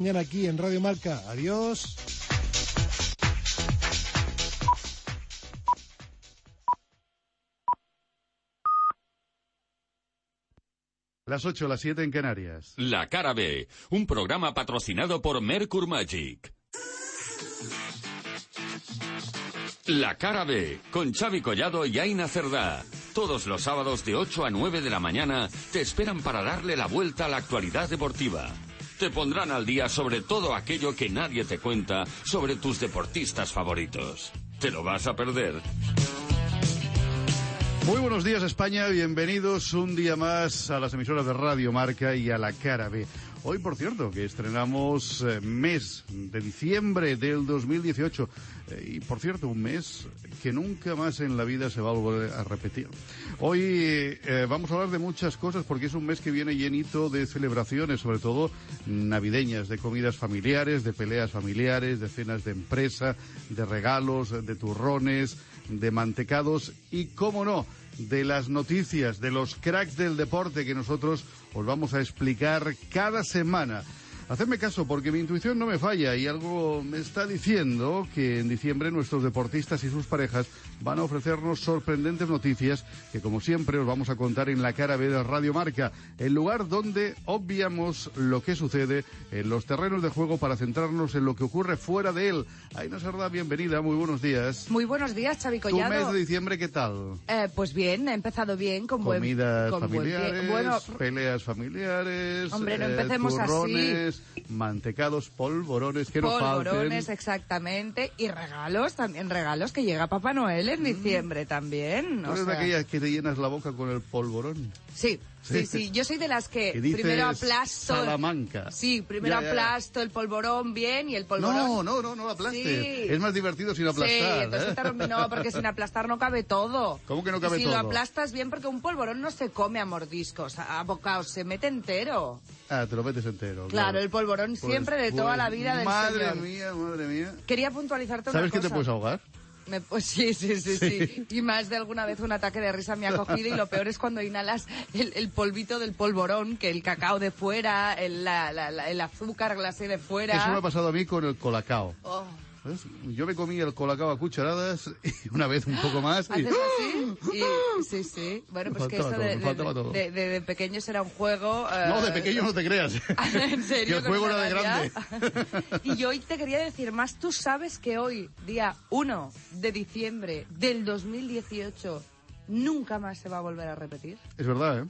Mañana aquí en Radio Marca. Adiós. Las 8, las 7 en Canarias. La Cara B, un programa patrocinado por Mercure Magic. La Cara B, con Xavi Collado y Aina Cerdá. Todos los sábados de 8 a 9 de la mañana te esperan para darle la vuelta a la actualidad deportiva. Te pondrán al día sobre todo aquello que nadie te cuenta sobre tus deportistas favoritos. ¿Te lo vas a perder? Muy buenos días España, bienvenidos un día más a las emisoras de Radio Marca y a la Cara B. Hoy, por cierto, que estrenamos eh, mes de diciembre del 2018 eh, y, por cierto, un mes que nunca más en la vida se va a volver a repetir. Hoy eh, vamos a hablar de muchas cosas porque es un mes que viene llenito de celebraciones, sobre todo navideñas, de comidas familiares, de peleas familiares, de cenas de empresa, de regalos, de turrones, de mantecados y, cómo no, de las noticias, de los cracks del deporte que nosotros os vamos a explicar cada semana. Hacedme caso porque mi intuición no me falla y algo me está diciendo que en diciembre nuestros deportistas y sus parejas van a ofrecernos sorprendentes noticias que como siempre os vamos a contar en la cara B de Radio Marca, el lugar donde obviamos lo que sucede en los terrenos de juego para centrarnos en lo que ocurre fuera de él. Aina Sardá, bienvenida, muy buenos días. Muy buenos días, Xavi ¿Tu Collado. mes de diciembre qué tal? Eh, pues bien, ha empezado bien, con buen... Comidas con buen pie. familiares, Bueno, peleas familiares, Hombre, no eh, empecemos así. Mantecados, polvorones, que no polvorones, exactamente, y regalos, también regalos, que llega Papá Noel en diciembre también. ¿Tú o sea, aquellas que te llenas la boca con el polvorón? Sí, sí, Sí. sí, yo soy de las que Que dices primero aplasto... Salamanca. Sí, primero Ya, aplasto el polvorón bien y el polvorón... No, no, no, no aplastes. Sí. Es más divertido sin Sí, aplastar. entonces ¿eh? te rompe- no, porque sin aplastar no cabe todo. ¿Cómo que no cabe si todo? lo aplastas bien, porque un polvorón no se come a mordiscos, a, bocados, se mete entero. Ah, te lo metes entero. Claro, el polvorón Pues- siempre de toda pues, la vida del Madre señor. mía, madre mía. Quería puntualizarte ¿Sabes una que cosa. te puedes ahogar? Me- pues sí, sí, sí, sí, Y más de alguna vez un ataque de risa me ha cogido y lo peor es cuando inhalas el, el polvito del polvorón, que el cacao de fuera, el, la- la- la- el azúcar glacé de fuera. Eso me ha pasado a mí con el colacao. Oh, ¿Sabes? Yo me comí el colacao a cucharadas y una vez un poco más. y- ¿Haces así? Y- sí, sí. Bueno, pues que esto de, todo, de- de- de- pequeños era un juego... eh, No, de pequeño no te creas. ¿En serio? Que el juego era de grande. y yo hoy te quería decir más, tú sabes que hoy, día 1 de diciembre del 2018, nunca más se va a volver a repetir. Es verdad, ¿eh?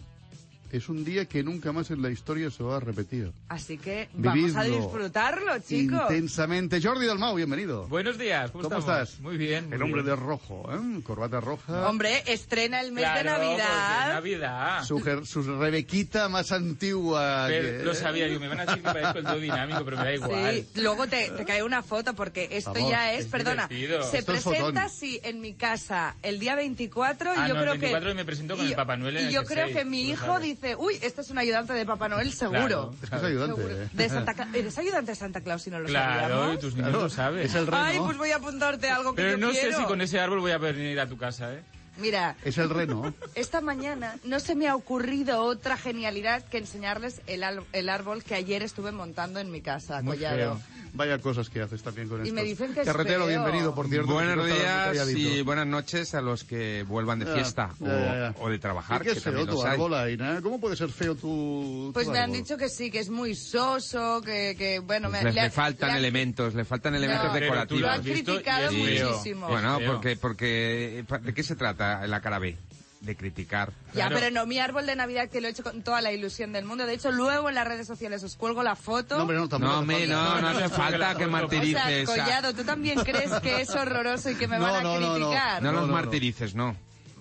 Es un día que nunca más en la historia se va a repetir. Así que vamos a Vividlo disfrutarlo, chicos. Intensamente. Jordi Dalmau, bienvenido. Buenos días, ¿cómo, ¿Cómo estás? Muy bien. El hombre bien. de rojo, ¿eh? Corbata roja. Hombre, estrena el mes de Claro, porque es Navidad. Navidad. Su, su Rebequita más antigua. Pero que- lo sabía yo, me van a decir que parezco el todo dinámico, pero me da igual. Sí, luego te, te cae una foto porque esto Vamos, ya es, es perdona, divertido. se Esto es presenta así en mi casa el día 24 y Ah, yo no, el creo 24 que me presento con y el Papá Noel en y el yo jersey, creo que mi hijo sabes. Dice, uy, este es un ayudante de Papá Noel seguro. Claro. Es que es ayudante. ¿eh? De Santa Cla- ¿Eres ayudante de Santa Claus si no lo Claro, sabíamos? tus niños lo saben. Es el reno. Ay, pues voy a apuntarte algo que Pero yo no quiero. sé si con ese árbol voy a venir a tu casa, ¿eh? Mira, Es el reno. esta mañana no se me ha ocurrido otra genialidad que enseñarles el, al- el árbol que ayer estuve montando en mi casa, Muy Collado. feo. Vaya cosas que haces también con Y esto. me dicen que es Carretero, feo. bienvenido, por cierto. Buenos días y buenas noches a los que vuelvan de Ya, fiesta ya, o, ya, ya. o de trabajar, ¿Y qué que es feo también tu los hay. árbol, Aina? ¿Cómo puede ser feo tu, tu Pues me han dicho que sí, que es muy soso, que, que bueno, Pues me, le, le faltan han- elementos, le faltan elementos No, tú lo decorativos. han criticado muchísimo. Bueno, porque, porque, ¿de qué se trata la cara B? De criticar. Ya, Claro. pero no, mi árbol de Navidad que lo he hecho con toda la ilusión del mundo. De hecho, luego en las redes sociales os cuelgo la foto. No, hombre, no, tampoco No, hace me, no, no hace falta que o sea, martirices. Collado, ¿tú también crees que es horroroso y que me No, van a no, no, no. criticar? No No, los no, no. martirices, no.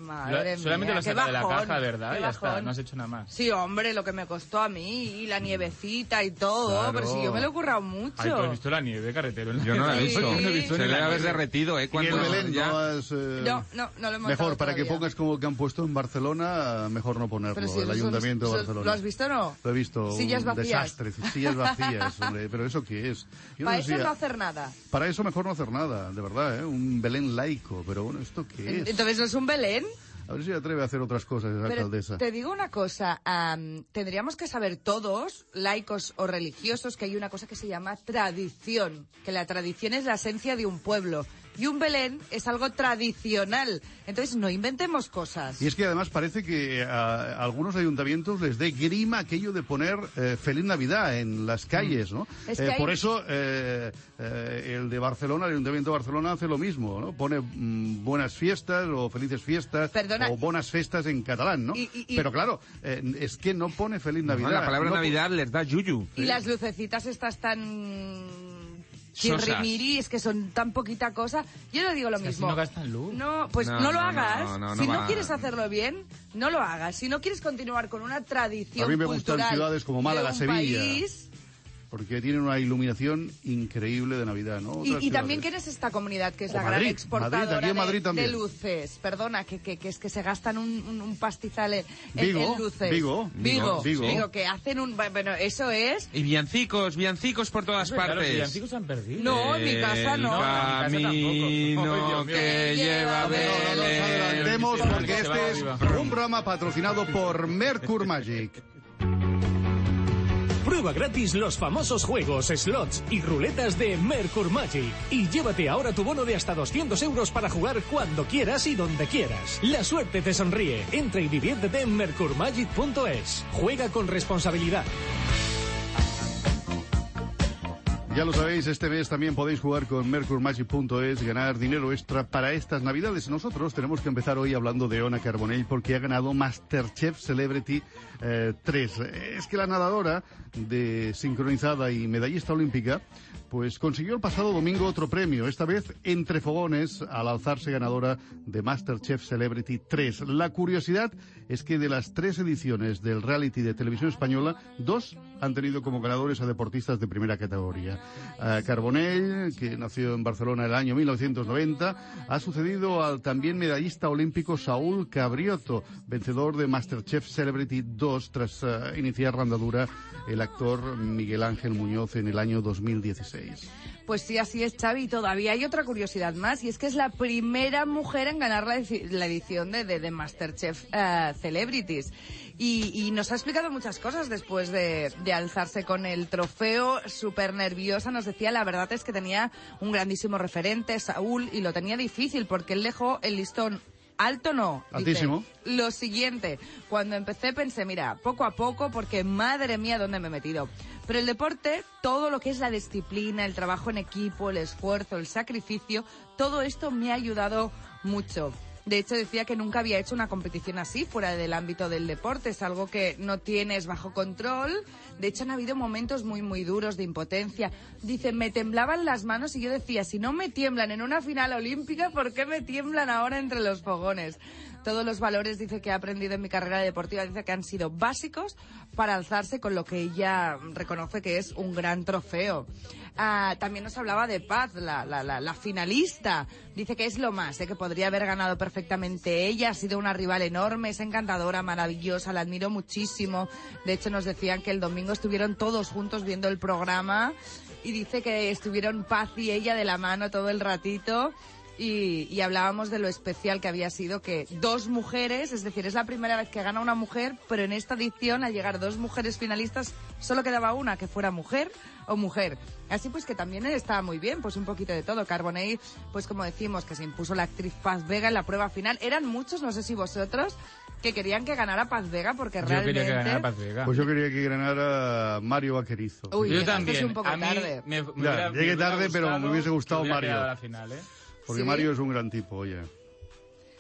Madre Lo- Solamente mía, lo de la caja, ¿verdad? ya está, no has hecho nada más. Sí, hombre, lo que me costó a mí, y la nievecita y todo, Claro. pero si yo me lo he currado mucho. Ay, ¿tú has visto la nieve, carretero? Yo no la he Sí. visto. Yo no he visto Se debe haber derretido, ¿eh? Cuando el Belén ya- no has, eh, No, no, no lo he montado Mejor, para que pongas como que han puesto en Barcelona, mejor no ponerlo, Pero si el son- Ayuntamiento de Barcelona. ¿Lo has visto o no? Lo he visto, Sillas vacías. desastre, sillas vacías, hombre, pero ¿eso qué es? Yo Para no eso no hacer nada. Para eso mejor no hacer nada, de verdad, ¿eh? Un Belén laico, pero bueno, ¿esto qué es? Entonces no es un Belén. A ver si atreve a hacer otras cosas esa Pero alcaldesa. te digo una cosa, am, tendríamos que saber todos, laicos o religiosos, que hay una cosa que se llama tradición, que la tradición es la esencia de un pueblo. Y un Belén es algo tradicional. Entonces no inventemos cosas. Y es que además parece que a, algunos ayuntamientos les dé grima aquello de poner eh, Feliz Navidad en las calles, ¿no? Mm. Eh, hay- Por eso eh, eh, el de Barcelona, el Ayuntamiento de Barcelona hace lo mismo, ¿no? Pone mm, buenas fiestas o felices fiestas Perdona. o buenas fiestas en catalán, ¿no? Y- y- y- Pero claro, eh, es que no pone Feliz No, Navidad. la palabra No Navidad les da yuyu. Y las lucecitas estas tan... Chirrimiri, es que son tan poquita cosa. Yo no digo lo Es que así mismo. no gastan luz. No, pues No, no, lo hagas. no, no, no si no quieres hacerlo bien, no lo hagas. Si no quieres continuar con una tradición A mí me gustan cultural ciudades como de Málaga, un Sevilla. país, Porque tienen una iluminación increíble de Navidad, ¿no? Y, Otras y también, ciudades. ¿quién es esta comunidad que es O la Madrid, gran exportadora Madrid, aquí en de- Madrid de, también. luces? Perdona, que, que, que es que se gastan un, un, un pastizal en, Vigo, en luces. Vigo, Vigo, Vigo. Vigo, que hacen un... Bueno, eso es... Y villancicos, villancicos por todas Claro, los partes. villancicos se han perdido. No, en mi casa no. El en mi casa tampoco. camino que lleva porque este es un programa patrocinado por Mercur Magic. Prueba gratis los famosos juegos, slots y ruletas de Mercur Magic. Y llévate ahora tu bono de hasta 200 euros para jugar cuando quieras y donde quieras. La suerte te sonríe. Entra y diviértete en mercurmagic.es. Juega con responsabilidad. Ya lo sabéis, este mes también podéis jugar con mercurmagic.es, ganar dinero extra para estas navidades. Nosotros tenemos que empezar hoy hablando de Ona Carbonell porque ha ganado Masterchef Celebrity eh, 3. Es que la nadadora de sincronizada y medallista olímpica pues consiguió el pasado domingo otro premio, esta vez entre fogones al alzarse ganadora de Masterchef Celebrity 3. La curiosidad es que de las tres ediciones del reality de televisión española, dos han tenido como ganadores a deportistas de primera categoría. Eh, Carbonell, que nació en Barcelona en el año 1990, ha sucedido al también medallista olímpico Saúl Cabrioto, vencedor de Masterchef Celebrity 2 tras eh, iniciar la andadura el actor Miguel Ángel Muñoz en el año 2016. Pues sí, así es, Xavi. Todavía hay otra curiosidad más, y es que es la primera mujer en ganar la, edi- la edición de, Masterchef eh, Celebrities. Y, y nos ha explicado muchas cosas después de, de alzarse con el trofeo, súper nerviosa. Nos decía, la verdad es que tenía un grandísimo referente, Saúl, y lo tenía difícil porque él dejó el listón alto no. dice. Altísimo. Lo siguiente, cuando empecé pensé, mira, poco a poco, porque madre mía, ¿dónde me he metido? Pero el deporte, todo lo que es la disciplina, el trabajo en equipo, el esfuerzo, el sacrificio, todo esto me ha ayudado mucho. De hecho, decía que nunca había hecho una competición así fuera del ámbito del deporte. Es algo que no tienes bajo control. De hecho, han habido momentos muy, muy duros de impotencia. Dice, me temblaban las manos y yo decía, si no me tiemblan en una final olímpica, ¿por qué me tiemblan ahora entre los fogones? Todos los valores, dice, que ha aprendido en mi carrera deportiva, dice que han sido básicos para alzarse con lo que ella reconoce que es un gran trofeo. Ah, también nos hablaba de Paz, la, la, la, finalista. Dice que es lo más, ¿eh? que podría haber ganado perfectamente ella. Ha sido una rival enorme, es encantadora, maravillosa, la admiro muchísimo. De hecho, nos decían que el domingo estuvieron todos juntos viendo el programa y dice que estuvieron Paz y ella de la mano todo el ratito. Y, y hablábamos de lo especial que había sido que dos mujeres, es decir, es la primera vez que gana una mujer, pero en esta edición al llegar dos mujeres finalistas solo quedaba una que fuera mujer o mujer. Así pues que también estaba muy bien, pues un poquito de todo. Carbonell, pues como decimos, que se impuso la actriz Paz Vega en la prueba final. Eran muchos, no sé si vosotros, que querían que ganara Paz Vega porque Yo realmente... quería que ganara Paz Vega. Pues yo quería que ganara Mario Vaquerizo. Uy, Yo también. un poco a mí tarde. me, me Ya, hubiera- llegué tarde, pero me hubiese gustado Mario. final, ¿eh? Porque Sí. Mario es un gran tipo, oye.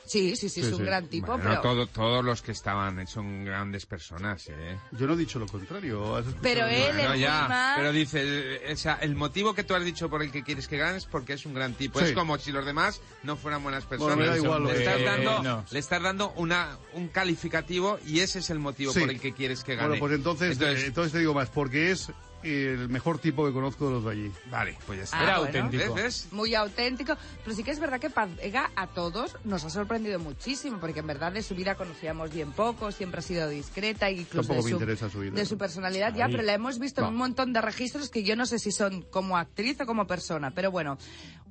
Sí, sí, sí, Sí, es un sí. gran tipo, Bueno, pero... todo- todos los que estaban son grandes personas, ¿eh? Yo no he dicho lo contrario. Pero él, Bueno, el ya, pero dice, eh, o sea, el motivo que tú has dicho por el que quieres que gane es porque es un gran tipo. Sí. Es como si los demás no fueran buenas personas. Bueno, igual lo le, que- estás Eh, dando, no. le estás dando una, un calificativo y ese es el motivo Sí. por el que quieres que gane. Bueno, pues entonces, eh, entonces te digo más, porque es el mejor tipo que conozco de los de allí. Vale, pues ya está. Ah, Era bueno. auténtico. ¿Ves? ¿Ves? muy auténtico, pero sí que es verdad que Paz Vega a todos nos ha sorprendido muchísimo, porque en verdad de su vida conocíamos bien poco, siempre ha sido discreta y incluso Tampoco de me su, interesa su vida. de su personalidad ya, pero la hemos visto en un montón de registros que yo no sé si son como actriz o como persona, pero bueno,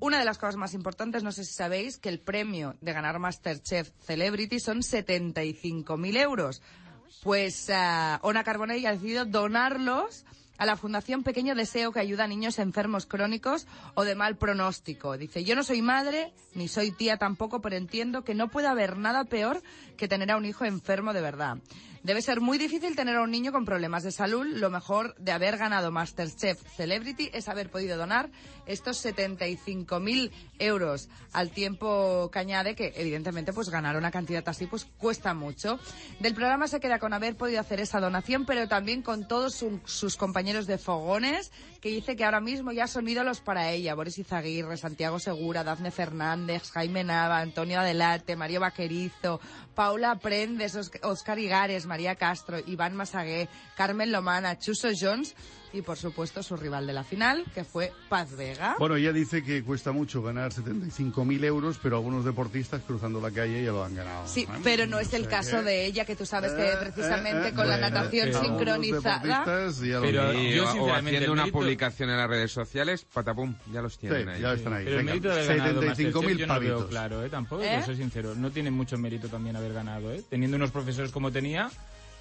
una de las cosas más importantes, no sé si sabéis, que el premio de ganar Masterchef Celebrity son 75.000 euros. Pues ah, Ona Carbonell ha decidido donarlos a la Fundación Pequeño Deseo que ayuda a niños enfermos crónicos o de mal pronóstico. Dice, yo no soy madre, ni soy tía tampoco, pero entiendo que no puede haber nada peor que tener a un hijo enfermo de verdad. Debe ser muy difícil tener a un niño con problemas de salud. Lo mejor de haber ganado Masterchef Celebrity es haber podido donar estos 75.000 euros al tiempo que añade que evidentemente pues ganar una cantidad así pues cuesta mucho. Del programa se queda con haber podido hacer esa donación, pero también con todos su- sus compañeros de fogones que dice que ahora mismo ya son ídolos para ella. Boris Izaguirre, Santiago Segura, Dafne Fernández, Jaime Nava, Antonio Adelante, Mario Vaquerizo, Paula Prendes, Os- Oscar Igares, María Castro, Iván Masagué, Carmen Lomana, Chuso Jones y por supuesto su rival de la final, que fue Paz Vega. Bueno, ella dice que cuesta mucho ganar 75.000 euros, pero algunos deportistas cruzando la calle ya lo han ganado. Sí, ¿eh? pero no es O el sea caso que- de ella, que tú sabes que Eh, precisamente eh, con la bueno, natación pero- algunos sincronizada... deportistas ya lo Pero. Y- yo, o- haciendo una mérito- publicación en las redes sociales, patapum, ya los tienen Sí, ahí. ya están ahí. Pero el Venga, mérito de haber ganado 75.000 Masterchef yo no veo claro, ¿eh? Tampoco, ¿Eh? que soy sincero. No tiene mucho mérito también haber ganado, ¿eh? Teniendo unos profesores como tenía,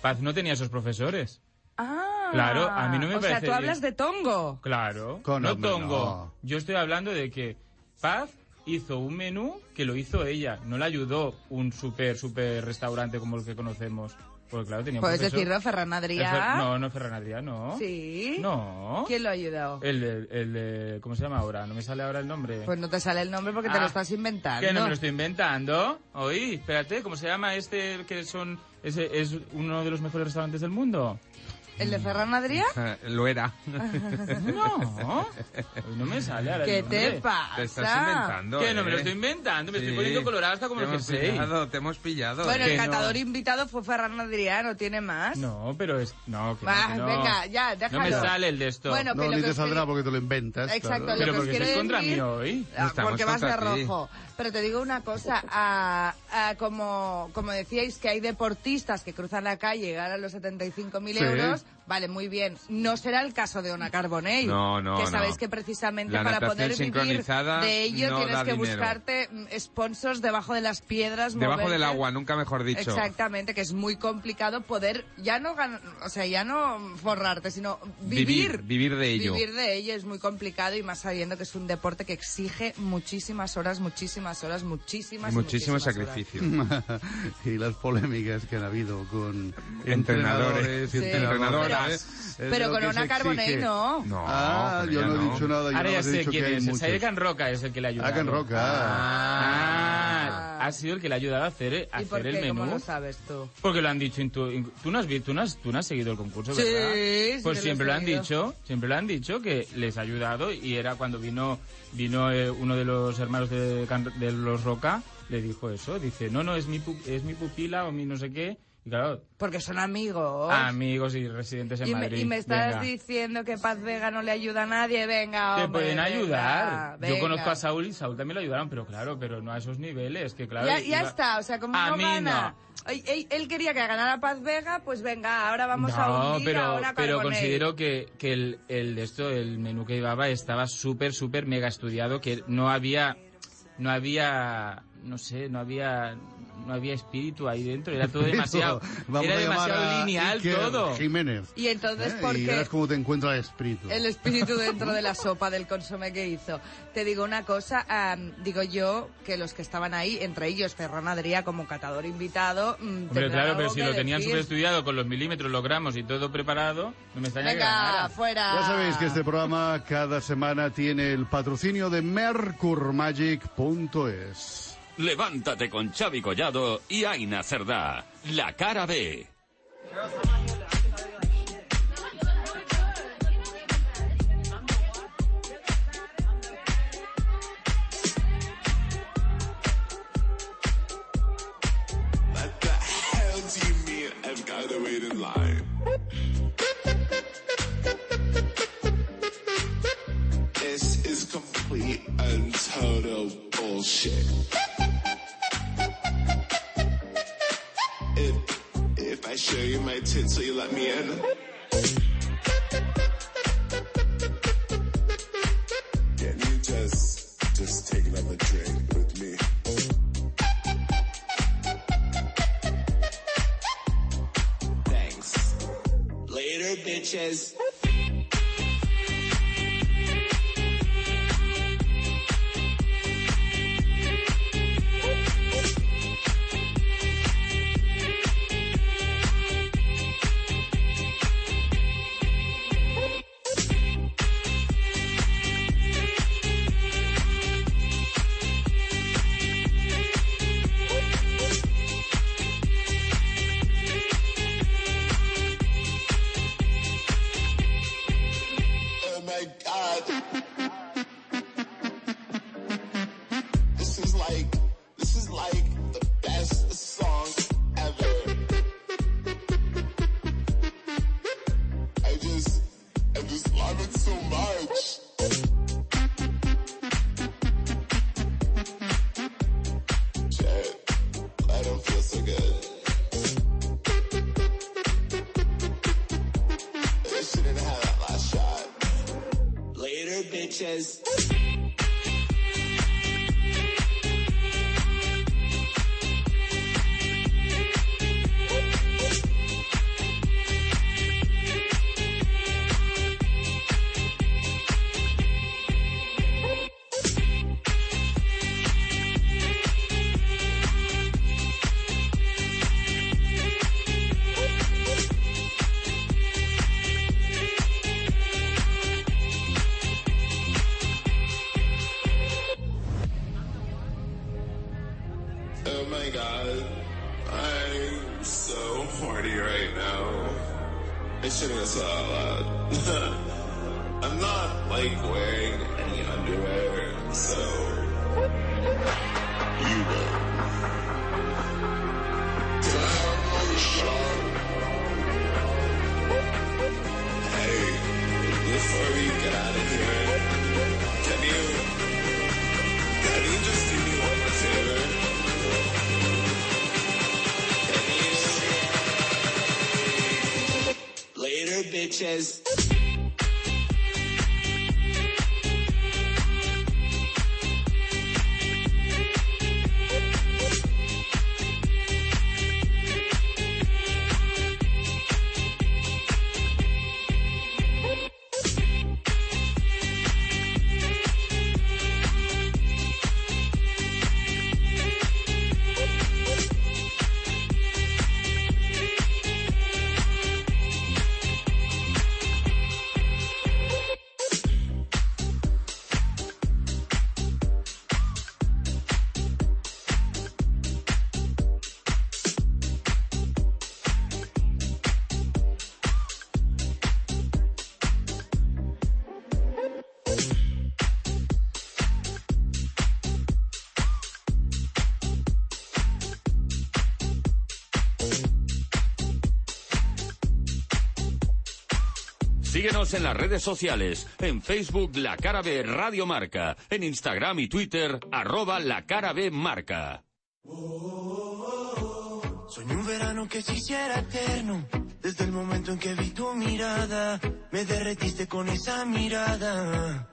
Paz no tenía esos profesores. Ah, Claro, a mí no me o sea, parece tú bien. hablas de Tongo. Claro, Con no tongo. no. Yo estoy hablando de que Paz hizo un menú que lo hizo ella. No le ayudó un super, super restaurante como el que conocemos. Porque claro, tenía Puedes profesor- decirlo, Ferran Adrià. Fer- No, no Ferran Adrià, no. Sí. No. ¿Quién lo ha ayudado? El de, el de- ¿Cómo se llama ahora? No me sale ahora el nombre. Pues no te sale el nombre porque te Ah, lo estás inventando. Que no me lo estoy inventando. Oí, espérate, ¿cómo se llama este que son ese es uno de los mejores restaurantes del mundo? ¿El de Ferran Adrià? Lo era. No. Hoy no me sale ahora ¿Qué te pasa? Te estás inventando. Que no me lo ¿eh? estoy inventando, me Sí. estoy poniendo colorado hasta como te el hemos jersey. pillado, te hemos pillado. Bueno, el catador invitado fue Ferran Adrià, ¿no tiene más? No, pero es no, que no, Va, que no. venga, ya, déjalo. No me sale el de esto. Bueno, No, ni te saldrá porque te lo inventas. Exacto, Pero porque estáis contra mí hoy. Ah, Estamos porque vas de rojo. Pero te digo una cosa, como, como decíais que hay deportistas que cruzan la calle y ganan los 75.000 Sí. euros, vale, muy bien. No será el caso de Ona Carbonell. No, no, Que no. sabéis que precisamente La para poder vivir de ello no tienes que dinero. buscarte mm, sponsors debajo de las piedras. Debajo del agua, nunca mejor dicho. Exactamente, que es muy complicado poder ya no gan- o sea, ya no forrarte, sino Vivir, vivir. vivir de ello. Vivir de ello es muy complicado y más sabiendo que es un deporte que exige muchísimas horas, muchísimas horas, muchísimas Y muchísimo muchísimas horas. sacrificio. y las polémicas que han habido con Entrenadores, entrenadores y Sí. Pero, Es pero lo con una Carbonell no. No, Ah, yo no he dicho nada. Yo Ahora no ya sé quién es. Saidekan Roca es el que le ha ayudado. Ah, Can Roca. Ah, ha sido el que le ha ayudado a hacer, a ¿Y por hacer qué? el ¿Cómo menú. lo sabes tú? Porque lo han dicho. en tu- en- tú, no has, vi- tú, no has, tú no has seguido el concurso, Sí, ¿verdad? sí pues siempre lo, han dicho. Siempre lo han dicho que les ha ayudado y era cuando vino vino eh, uno de los hermanos de, los Roca le dijo eso. Dice, no, no, es mi, pu- es mi pupila o mi no sé qué. Y claro, Porque son amigos. amigos y residentes en y, me, Madrid. y me estás venga. diciendo que Paz Vega no le ayuda a nadie, venga, Te hombre, pueden venga, ayudar. venga. Yo conozco a Saúl y Saúl también lo ayudaron, pero claro, pero no a esos niveles, que claro. ya, ya iba- está, o sea, como A no mí gana. Él, él- él quería que ganara Paz Vega, pues venga, ahora vamos a hundir pero, a una pero Carbonell. considero que, que el, el de esto, el menú que llevaba estaba súper, súper mega estudiado, que no había, no había, no sé, no había, no había espíritu ahí dentro, era todo demasiado, era demasiado lineal Iker todo. Jiménez. Y entonces, ¿eh? ¿por Y qué? verás cómo te encuentra el espíritu. El espíritu dentro de la sopa del consomé que hizo. Te digo una cosa, am, digo yo que los que estaban ahí, entre ellos Ferran Adrià como catador invitado, mm, Hombre, tendrán claro, pero si lo tenían decir. súper estudiado con los milímetros, los gramos y todo preparado, no me extraña Venga, fuera. Ya sabéis que este programa cada semana tiene el patrocinio de mercurmagic.es. Levántate con Xavi Collado y Aina Cerdá. La cara B. This is complete and total bullshit. I show you my tits, will you let me in? Can you just, just take another drink with me? Thanks. Later, bitches. Oh my god. I'm so horny right now. I shouldn't have said that. I'm not like wearing any underwear, so you will. Bitches. Síguenos en las redes sociales, en Facebook La Cara B Radio Marca, en Instagram y Twitter arroba La Cara B Marca. Soñé un verano que se hiciera eterno. Desde el momento en que vi tu mirada, me derretiste con esa mirada.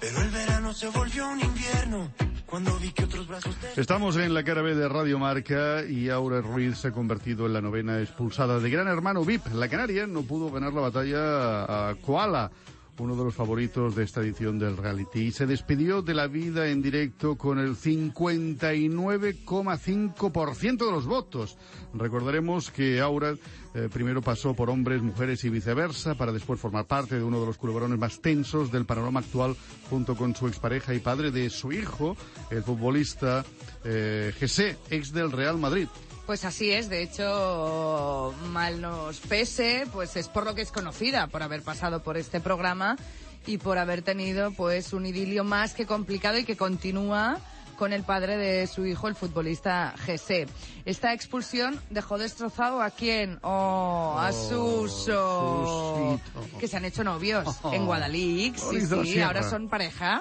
Pero el verano se volvió un invierno. Estamos en la cara B de Radio Marca y Aura Ruiz se ha convertido en la novena expulsada de Gran Hermano VIP. La Canaria no pudo ganar la batalla a Koala. Uno de los favoritos de esta edición del reality. Y se despidió de la vida en directo con el 59,5% de los votos. Recordaremos que Aura eh, primero pasó por hombres, mujeres y viceversa, para después formar parte de uno de los culebrones más tensos del panorama actual, junto con su expareja y padre de su hijo, el futbolista eh, ex del Real Madrid. Pues así es, de hecho, mal nos pese, pues es por lo que es conocida, por haber pasado por este programa y por haber tenido pues un idilio más que complicado y que continúa con el padre de su hijo, el futbolista Jesse. Esta expulsión dejó destrozado a quién? Oh, a Suso. Susito. Que se han hecho novios en Guadalix. Sí, sí, ahora son pareja.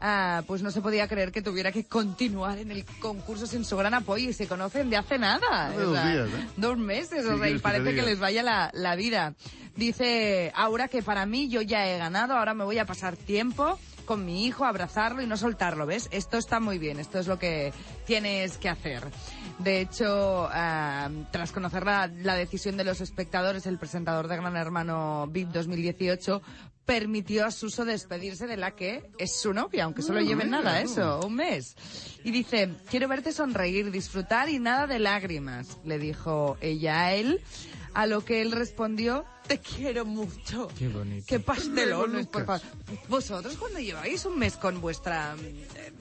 Ah, pues no se podía creer que tuviera que continuar en el concurso sin su gran apoyo y se conocen de hace nada. Dos días, ¿eh? Dos meses, ¿Qué o sea, y que parece que, les vaya la, la vida. Dice Aura que para mí yo ya he ganado, ahora me voy a pasar tiempo con mi hijo, abrazarlo y no soltarlo, ¿ves? Esto está muy bien, esto es lo que tienes que hacer. De hecho, ah, tras conocer la, la decisión de los espectadores, el presentador de Gran Hermano VIP 2018 permitió a Suso despedirse de la que es su novia, aunque solo lleven mira, nada, eso, un mes. Y dice, quiero verte sonreír, disfrutar y nada de lágrimas, le dijo ella a él, a lo que él respondió, te quiero mucho. Qué bonito. Qué pastelones, por favor. Vosotros cuando lleváis un mes con vuestra eh,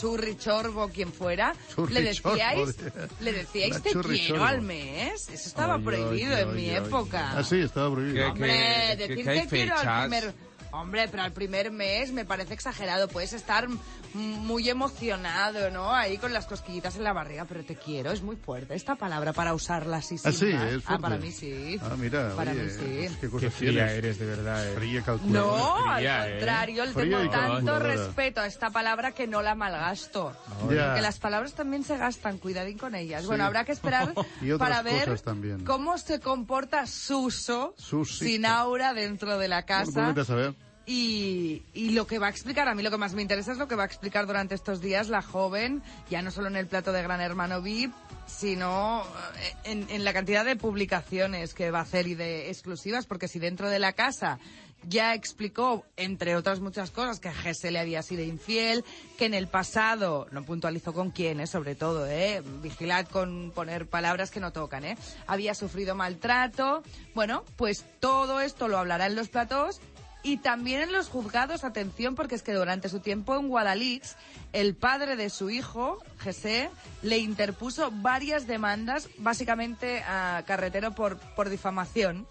churri, chorbo, quien fuera, Churri, le decíais, chorbo, le decíais te churri, quiero chorbo. al mes. Eso estaba Oye, prohibido oye, en mi oye, época. Ah, sí, estaba prohibido. Hombre, que- decir que te quiero al primer... Hombre, pero al primer mes me parece exagerado. Puedes estar muy emocionado, ¿no? Ahí con las cosquillitas en la barriga, pero te quiero es muy fuerte. Esta palabra para usarla así Ah, sí, más. es Ah, fuerte. para mí sí. Ah, mira, Para oye, mí sí. qué cosas Qué fría tienes. eres, de verdad. eh. Fría calculadora. No, fría, al ¿eh? contrario, le Fría tengo tanto respeto a esta palabra que no la malgasto. Ya. Porque las palabras también se gastan, cuidadín con ellas. Bueno, habrá que esperar Y para ver también. cómo se comporta Suso Susito. sin aura dentro de la casa. pues vete a saber. Y, lo que va a explicar, a mí lo que más me interesa es lo que va a explicar durante estos días la joven, ya no solo en el plato de Gran Hermano VIP, sino eh, en, en la cantidad de publicaciones que va a hacer y de exclusivas, porque si dentro de la casa ya explicó, entre otras muchas cosas, que Gese le había sido infiel, que en el pasado, no puntualizó con quién, eh, sobre todo, eh, vigilad con poner palabras que no tocan, eh, había sufrido maltrato, bueno, pues todo esto lo hablará en los platos y también en los juzgados, atención, porque es que durante su tiempo en Guadalix, el padre de su hijo, José, le interpuso varias demandas, básicamente a Carretero por, por difamación,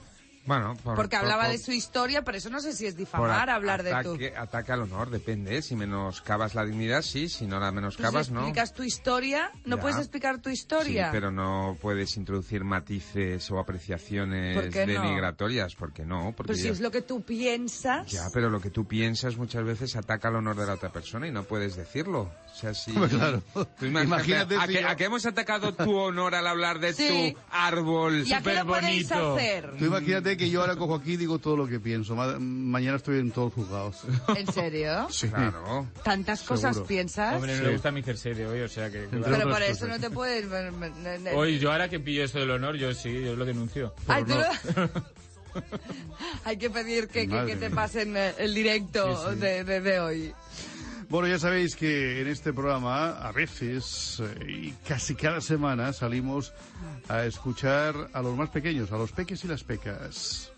Bueno, por- porque por- hablaba por- de su historia, pero eso no sé si es por difamar, a- hablar de tu... ataque, Ataque al honor, depende. Si menoscabas la dignidad, sí. Si no la Tú si menoscabas, no. explicas tu historia, no Ya. puedes explicar tu Sí, historia. pero no puedes introducir matices o apreciaciones ¿Por qué no? denigratorias, porque no, porque Pero si ya- es lo que tú piensas... Ya, pero lo que tú piensas muchas veces ataca al honor de la otra persona y no puedes decirlo. O sea, si... Claro. Tú imagínate, Imagínate ¿a, si que, yo- a que hemos atacado tu honor al hablar de Sí. tu árbol ¿Y a qué lo podéis hacer? Tú imagínate que yo ahora cojo aquí y digo todo lo que pienso. Ma- mañana estoy en todos juzgados. ¿En serio? Sí. Claro. ¿Tantas cosas Seguro. piensas? Hombre, no Sí. le gusta mi jersey de hoy, o sea que... Entre pero por eso no te puedes... Hoy, yo ahora que pillo esto del honor, yo sí, yo lo denuncio. Ay, tú honor. lo- Hay que pedir que, que- que te pasen el directo Sí, sí. De, de- de hoy. Bueno, ya sabéis que en este programa, a veces, eh, y casi cada semana, salimos a escuchar a los más pequeños, a los peques y las pecas.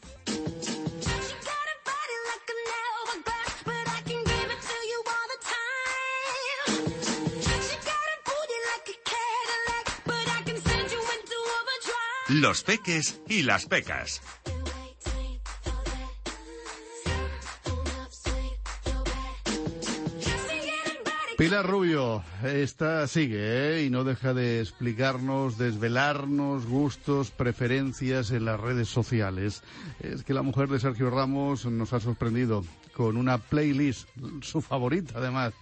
Los peques y las pecas. Pilar Rubio, esta sigue, ¿eh? Y no deja de explicarnos, desvelarnos gustos, preferencias en las redes sociales. Es que la mujer de Sergio Ramos nos ha sorprendido con una playlist, su favorita además,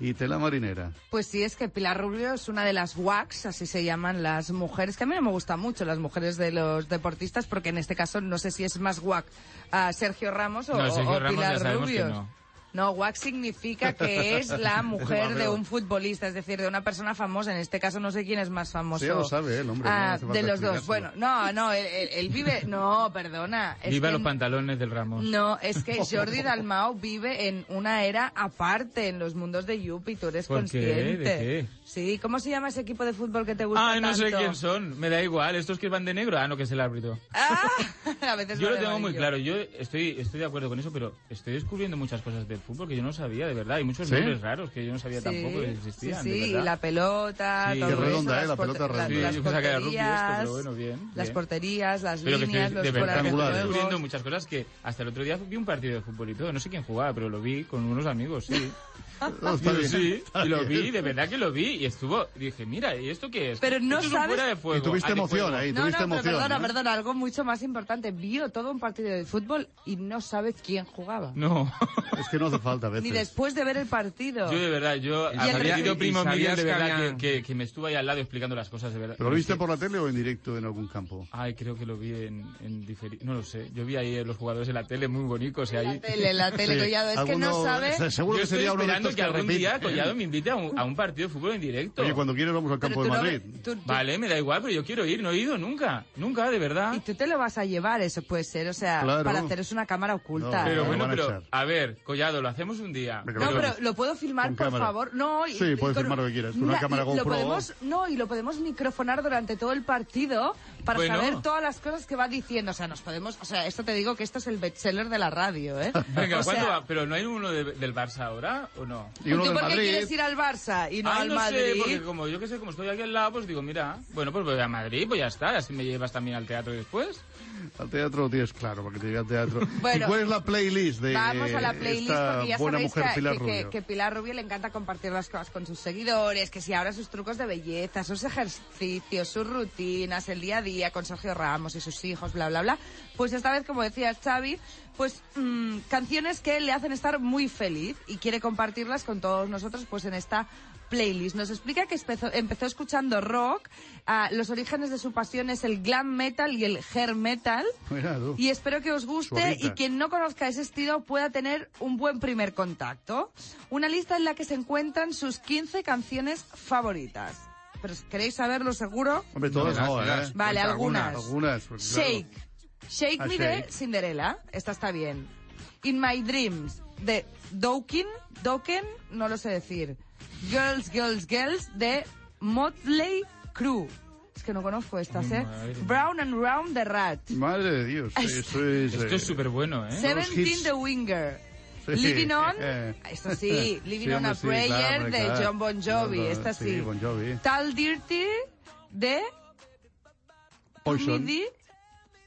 y tela marinera. Pues sí, es que Pilar Rubio es una de las WACs, así se llaman las mujeres, que a mí no me gustan mucho las mujeres de los deportistas, porque en este caso no sé si es más WAC a Sergio Ramos o, No, Sergio o Ramos Pilar Rubio. No. No, WAC significa que es la mujer de un futbolista, es decir, de una persona famosa. En este caso no sé quién es más famoso. Sí, ya lo sabe el hombre. no Ah, falta de los dos. Bueno, no, no, él, él- él vive... No, perdona. es Viva que los pantalones del Ramos. No, es que Jordi Dalmau vive en una era aparte en los mundos de Yupi, tú eres ¿Por qué? consciente. ¿De qué? Sí, ¿cómo se llama ese equipo de fútbol que te gusta Ah, no sé quién son. Me da igual. ¿Estos que van de negro? Ah, no, que es el árbitro. A veces Yo lo de tengo muy claro. Yo estoy, estoy de acuerdo con eso, pero estoy descubriendo muchas cosas del fútbol que yo no sabía, de verdad. Hay muchos ¿Sí? nombres raros que yo no sabía Sí, tampoco que existían. sí, de verdad. la pelota, Sí. todo Qué eso, redonda, las ¿eh? La pelota redonda. las Sí, yo pensaba que era rugby esto, porterías, pero bueno, bien, Las bien. porterías, las Pero que líneas, estoy, los de verdad estoy descubriendo muchas cosas que hasta el otro día vi un partido de fútbol y todo. No sé quién jugaba, pero lo vi con unos amigos, sí. No, está Digo, bien, sí, está y lo bien. vi, de verdad que lo vi y estuvo. Dije, mira, ¿y esto qué es? Pero no Esto es un sabes- fuera de fuego. Y tuviste Ah, emoción ahí, No, no, tuviste emoción. perdona, ¿eh? perdona, algo mucho más importante. Vio todo un partido de fútbol y no sabe quién jugaba. No. Es que no hace falta a veces. Ni después de ver el partido. Yo de verdad, yo Y querido y primo de que verdad había- que, que- que me estuvo ahí al lado explicando las cosas de verdad. ¿Pero lo viste por la tele o en directo en algún campo? Ay, creo que lo vi en, en diferido. No lo sé. Yo vi ahí a los jugadores en la tele muy bonitos y ahí. La tele, la tele, Sí. Collado. Es que no Alguno- sabe... se- Seguro Yo que estoy sería uno de esperando estos que que algún repite. día Collado me invite a un, a un partido de fútbol en directo. Oye, cuando quieres vamos al campo de no- Madrid. tú- tú- Vale, me da igual, pero yo quiero ir. No he ido nunca. Nunca, de verdad. Y tú te lo vas a llevar, eso puede ser. O sea, Claro. para haceros una cámara oculta. No, Pero bueno, pero a ver, Collado, lo hacemos un día. Venga, No, Pero- lo puedo filmar, por cámara. favor. No, y- Sí, puedes con- filmar lo que quieras, con una cámara GoPro. Lo podemos, no, y lo podemos microfonar durante todo el partido para Bueno. saber todas las cosas que va diciendo. O sea, nos podemos, o sea, esto te digo que esto es el bestseller de la radio, ¿eh? Venga, O ¿cuándo sea, va? ¿Pero no hay uno de- del Barça ahora o no? Y uno ¿Tú del por qué Madrid. quieres ir al Barça y no Ay, al no Madrid? sé, porque como yo que sé, como estoy aquí al lado, pues digo, mira, bueno, pues voy a Madrid, pues ya está, así me llevas también al teatro después. Al teatro lo tienes claro, para que te llegue al teatro. Bueno. ¿Y cuál es la playlist de Vamos a la playlist esta porque ya buena sabéis mujer que, Pilar que- que Pilar Rubio le encanta compartir las cosas con sus seguidores, que si ahora sus trucos de belleza, sus ejercicios, sus rutinas, el día a día con Sergio Ramos y sus hijos, bla, bla, bla. Pues esta vez, como decía Xavi, pues mm, canciones que le hacen estar muy feliz y quiere compartirlas con todos nosotros pues en esta playlist. Nos explica que empezó, empezó escuchando rock, ah, los orígenes de su pasión es el glam metal y el hair metal. Y espero que os guste Suavita. y quien no conozca ese estilo pueda tener un buen primer contacto. Una lista en la que se encuentran sus 15 canciones favoritas. Pero ¿queréis saberlo seguro? Hombre, todas no, verás. ¿eh? Vale, algunas. Algunas. pues, claro. Shake. Shake Me de Cinderella. Esta está bien. In My Dreams de Dokken. Dokken, no lo sé decir. Girls, Girls, Girls de Motley Crue. Es que no conozco estas, ¿eh? Madre. Brown and Round de Rat. Madre de Dios. Esto es... Esto eh, es súper bueno, ¿eh? Seventeen hits. the Winger. Sí. Living on, Eh. esto sí, Living Sí, on a sí, Prayer claro, de claro. John Bon Jovi, Claro, esta sí. sí, Bon Jovi. Tal Dirty de Poison. Midi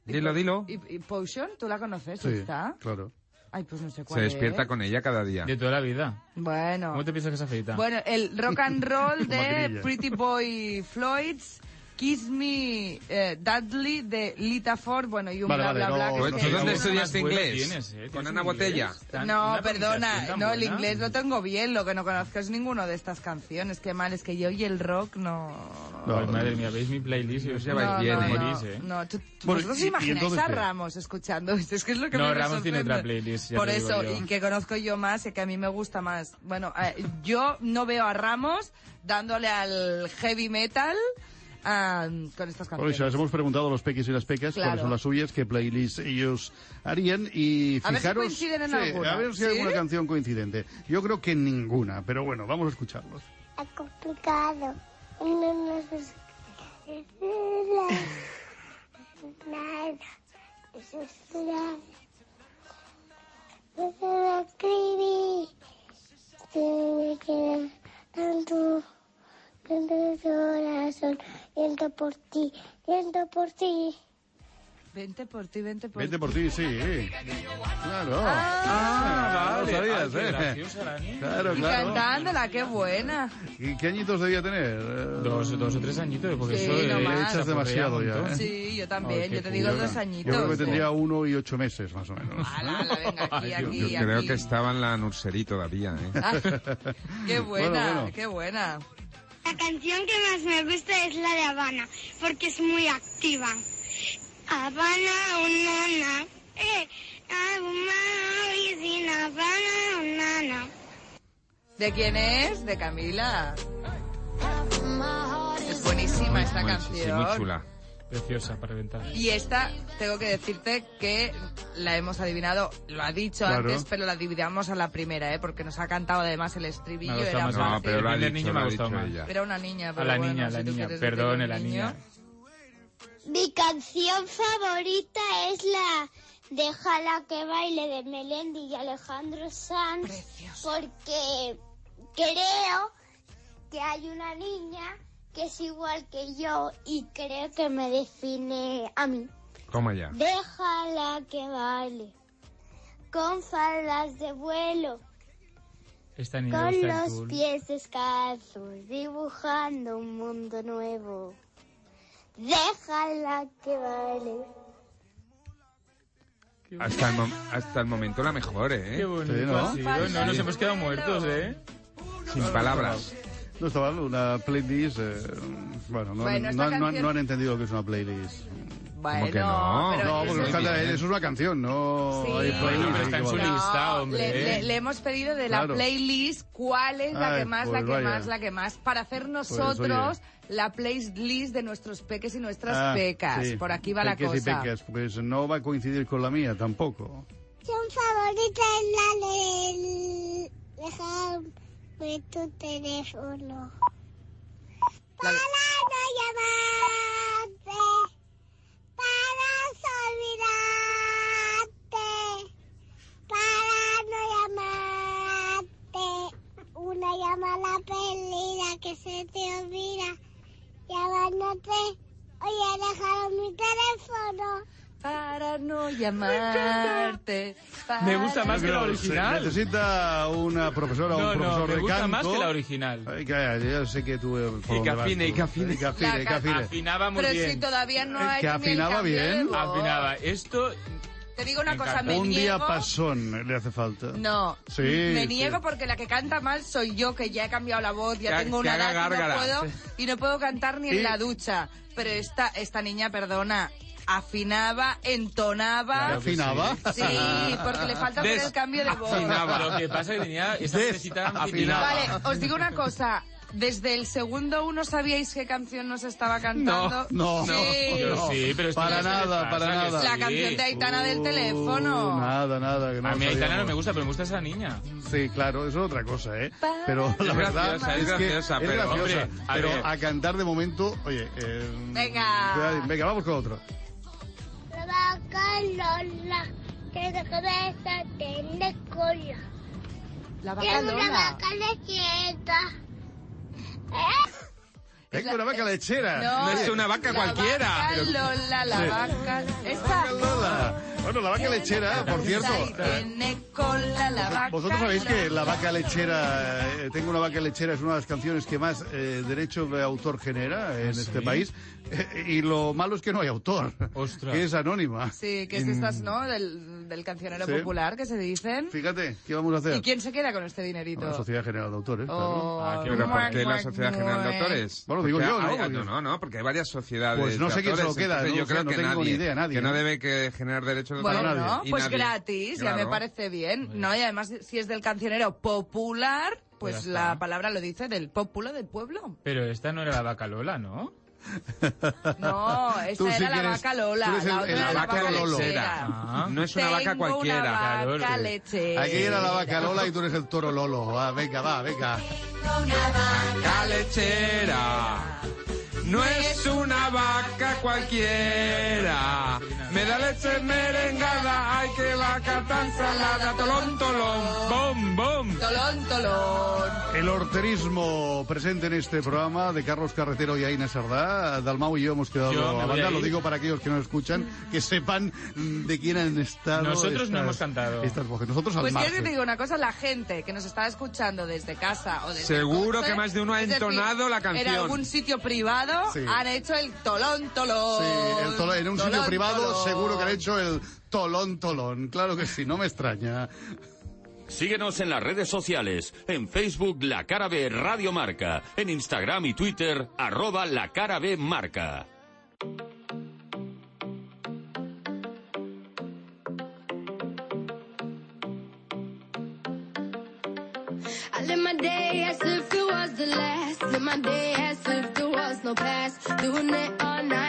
Dilo, dilo. y, y Potion, ¿tú la conoces Sí, esta? claro. Ay, pues no sé cuál Se despierta es. con ella cada día. De toda la vida. Bueno. ¿Cómo te piensas que se afeita? Bueno, el rock and roll de. Pretty Boy Floyds, Kiss Me eh, Dudley de Lita Ford, bueno, y un Vale, bla vale, bla no, bla. no, ¿Tú dónde estudiaste inglés? tienes, ¿eh? ¿Con ¿Tienes Ana Botella? No, perdona, no, el inglés lo tengo bien, lo que no conozco es ninguno de estas canciones, qué mal, es que yo y el rock no... No, madre mía, veis mi playlist y os no, bien, no, no, morís, ¿eh? no, tú, tú- Bueno, vosotros y- y imagináis entonces a? Ramos escuchando esto, es que es lo que No, me Ramos tiene otra playlist, ya Por eso, y que conozco yo más y que a mí me gusta más. Bueno, eh, yo no veo a Ramos dándole al heavy metal ah, con estas Por canciones. eso les hemos preguntado a los peques y las pecas Claro. cuáles son las suyas, qué playlist ellos harían y A ver si fijaros... coinciden en Sí, alguna. A ver si hay alguna canción coincidente. Yo creo que ninguna, pero bueno, vamos a escucharlos. Es complicado. Uno no se nada. Eso es nada. No lo escribí. Me queda tanto, tanto corazón. Viento por ti, viento por ti. Vente por ti, vente por Vente ti. por ti, sí. Claro. Ah, lo vale. sabías, Ay, qué ¿eh? Claro, Y claro. cantándola, qué buena. ¿Y qué añitos debía tener? Dos, dos o tres añitos, porque Sí, eso no más. se Echas demasiado ya. ¿eh? Sí, yo también, yo te digo dos Yo añitos. creo que tendría uno y ocho meses, más o menos. Ala, ala, venga, aquí, aquí, Yo creo aquí. que estaba en la nursery todavía, ¿eh? Ah, qué buena, Bueno, bueno. qué buena. La canción que más me gusta es la de Habana, porque es muy activa. Habana, una, na, eh, Habana, is in Habana, una, ¿De quién es? De Camila. Es buenísima esta canción. sí, muy chula. Preciosa para reventar. Y esta, tengo que decirte que la hemos adivinado, lo ha dicho Claro. antes, pero la adivinamos a la primera, ¿eh? Porque nos ha cantado además el estribillo. Me Era más. No, pero lo ha dicho, niño lo ha dicho ella. Era una niña, A la bueno, niña, si la niña. Perdone, la niño. niña. Mi canción favorita es la Déjala que baile de Melendi y Alejandro Sanz porque creo que hay una niña que es igual que yo y creo que me define a mí. Toma ya. Déjala que baile con faldas de vuelo, Esta niña con está los pies descalzos, dibujando un mundo nuevo. Déjala que baile. Hasta el, hasta el momento la mejor, ¿eh? Qué bonito Sí, ¿no? ha sido. No nos hemos quedado muertos, ¿eh? Sin palabras. No está mal, una playlist. eh, bueno, no, Bueno, no- canción- no han entendido que es una playlist. Bueno, que no? pero No, es- porque canta- bien. eso es una canción, no Sí. hay playlist. pero está en su lista, hombre. Le, le- le hemos pedido de la Claro. playlist cuál es la Ay, que más, pues la que vaya. más, la que más, para hacer Pues, nosotros oye. la playlist de nuestros peques y nuestras Ah, pecas. sí, Por aquí va la peques y cosa. pecas, pues no va a coincidir con la mía tampoco. canción favorita es la de Tu teléfono. Para no llamarte, para olvidarte, para no llamarte. Una llamada perdida que se te olvida, llamándote. Oye, dejaron mi teléfono. Para no llamarte. Me gusta más que la original. Necesita una profesora o No, un no, profesor me de gusta canto. más que la original. Ay, calla, ya sé que tú... eh, Y que afine, y que afine. Y que afine, y que afine. Afinaba muy Pero bien. si todavía no Eh, hay que afinaba bien. voz. Afinaba. Esto Te digo una Me cosa, me Un niego... día pasón le hace falta. No, Sí, me sí. niego porque la que canta mal soy yo, que ya he cambiado la voz, ya Que- tengo que una edad y no, gárgara. puedo, y no puedo cantar ni Y- en la ducha. Pero esta, esta niña, perdona, afinaba, entonaba... ¿Te afinaba? Sí, porque le falta hacer el cambio de voz. Desafinaba. Lo que pasa es que tenía esa afinaba. Vale, os digo una cosa. Desde el segundo uno sabíais qué canción nos estaba cantando. No, Sí. No. sí, pero esto para nada, pasa, para que nada. La sí. canción de Aitana del Uh, teléfono. nada, nada. Que no A mí Aitana no me gusta, pero me gusta esa niña. Sí, claro, eso es otra cosa, ¿eh? Pero la Es verdad graciosa, es que graciosa, es pero, graciosa. hombre, a pero ver. a cantar de momento, oye... eh, Venga. Venga, vamos con otro. La vaca Lola, que de cabeza tiene cola. La vaca Tiene una vaca lechera. ¿Eh? Venga, una vaca lechera. No, No es una vaca la cualquiera. vaca pero- Lola, la Sí. vaca. Esta. Lola. Bueno, la vaca lechera, por cierto. Ahí eh, Tiene cola la vaca. Vosotros sabéis que. La Vaca Lechera, eh, Tengo una Vaca Lechera es una de las canciones que más eh, derecho de autor genera en este país. Eh, y lo malo es que no hay autor, Ostras. que es anónima. Sí, que es de estas, ¿no? Del, del cancionero Sí. popular que se dicen. Fíjate, ¿qué vamos a hacer? ¿Y quién se queda con este dinerito? La Sociedad General de Autores, claro. Oh, Ah, qué ¿Pero por qué la Sociedad General de. Autores? Bueno, digo Porque yo, ¿no? hay- Porque- no, no, porque hay varias sociedades Pues no sé quién se lo queda, yo creo no que tengo nadie, ni idea, nadie, que no debe que generar derechos de autor Bueno, no, pues nadie. gratis, ya me Claro. parece bien. No, y además, si es del cancionero popular, pues la palabra lo dice del pópulo del pueblo. Pero esta no era la vaca Lola, ¿no? No, Tú esa sí era la que eres- vaca Lola. tú eres el- la otra el era la vaca vaca Lolo. lechera. Ah. No es una vaca Tengo cualquiera. Una vaca Claro, lechera. Aquí era la vaca Lola y tú eres el toro Lolo. Va, venga, va, venga. Vaca lechera. No es una vaca cualquiera. Me da leche merengada. Ay, qué vaca tan salada. Tolón, tolón. Bom, bom. Tolón, tolón. El horterismo presente en este programa de Carlos Carretero y Aina Sardá. Dalmau y yo hemos quedado Yo a banda. a Lo digo para aquellos que no escuchan, que sepan de quién han estado. Nosotros no estas- hemos cantado. Estas voces. Nosotros al Pues quiero que margen. te digo una cosa, la gente que nos está escuchando desde casa o desde Seguro el coche, que más de uno ha decir, entonado la canción. En algún sitio privado Sí. han hecho el tolón, tolón. Sí, el en un sitio privado tolón. seguro que han hecho el tolón tolón. Claro que sí, no me extraña. Síguenos en las redes sociales, en Facebook La Cara B Radio Marca, en Instagram y Twitter arroba La Cara B Marca. Live my day as if it was the last. Live my day as if there was no past. Doing it all night,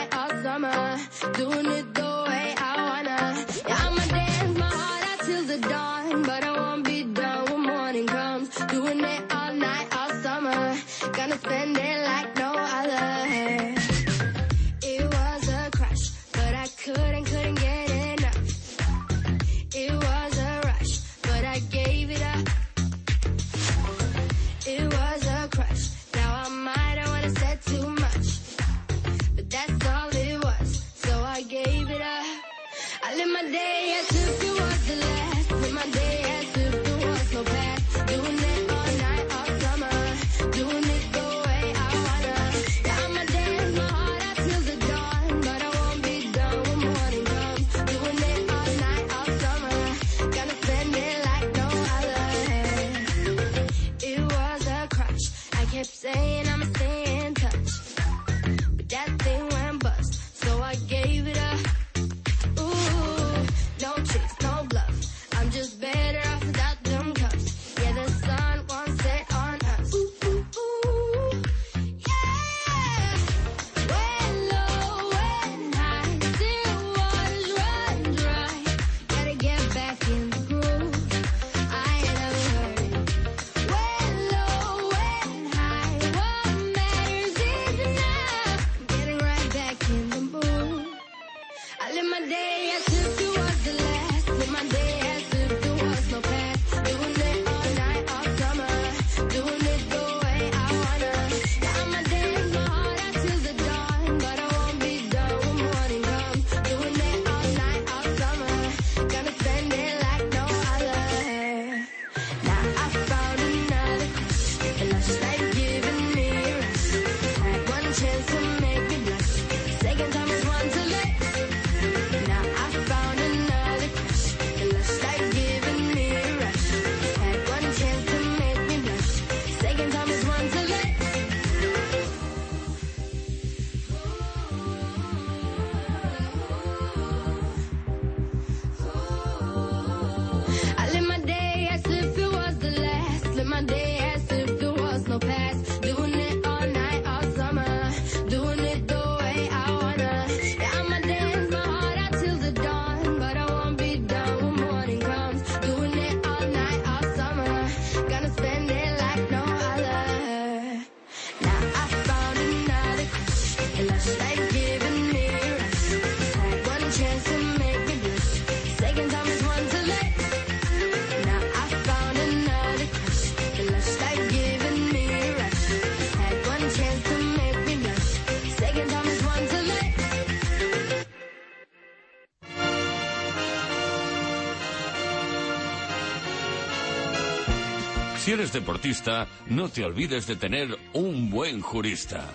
eres deportista, no te olvides de tener un buen jurista.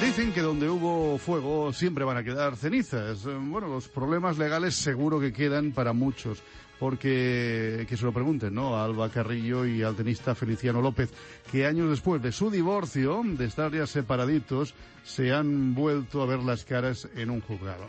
Dicen que donde hubo fuego siempre van a quedar cenizas. Bueno, los problemas legales seguro que quedan para muchos. Porque, que se lo pregunten, ¿no? A Alba Carrillo y al tenista Feliciano López, que años después de su divorcio, de estar ya separaditos, se han vuelto a ver las caras en un juzgado.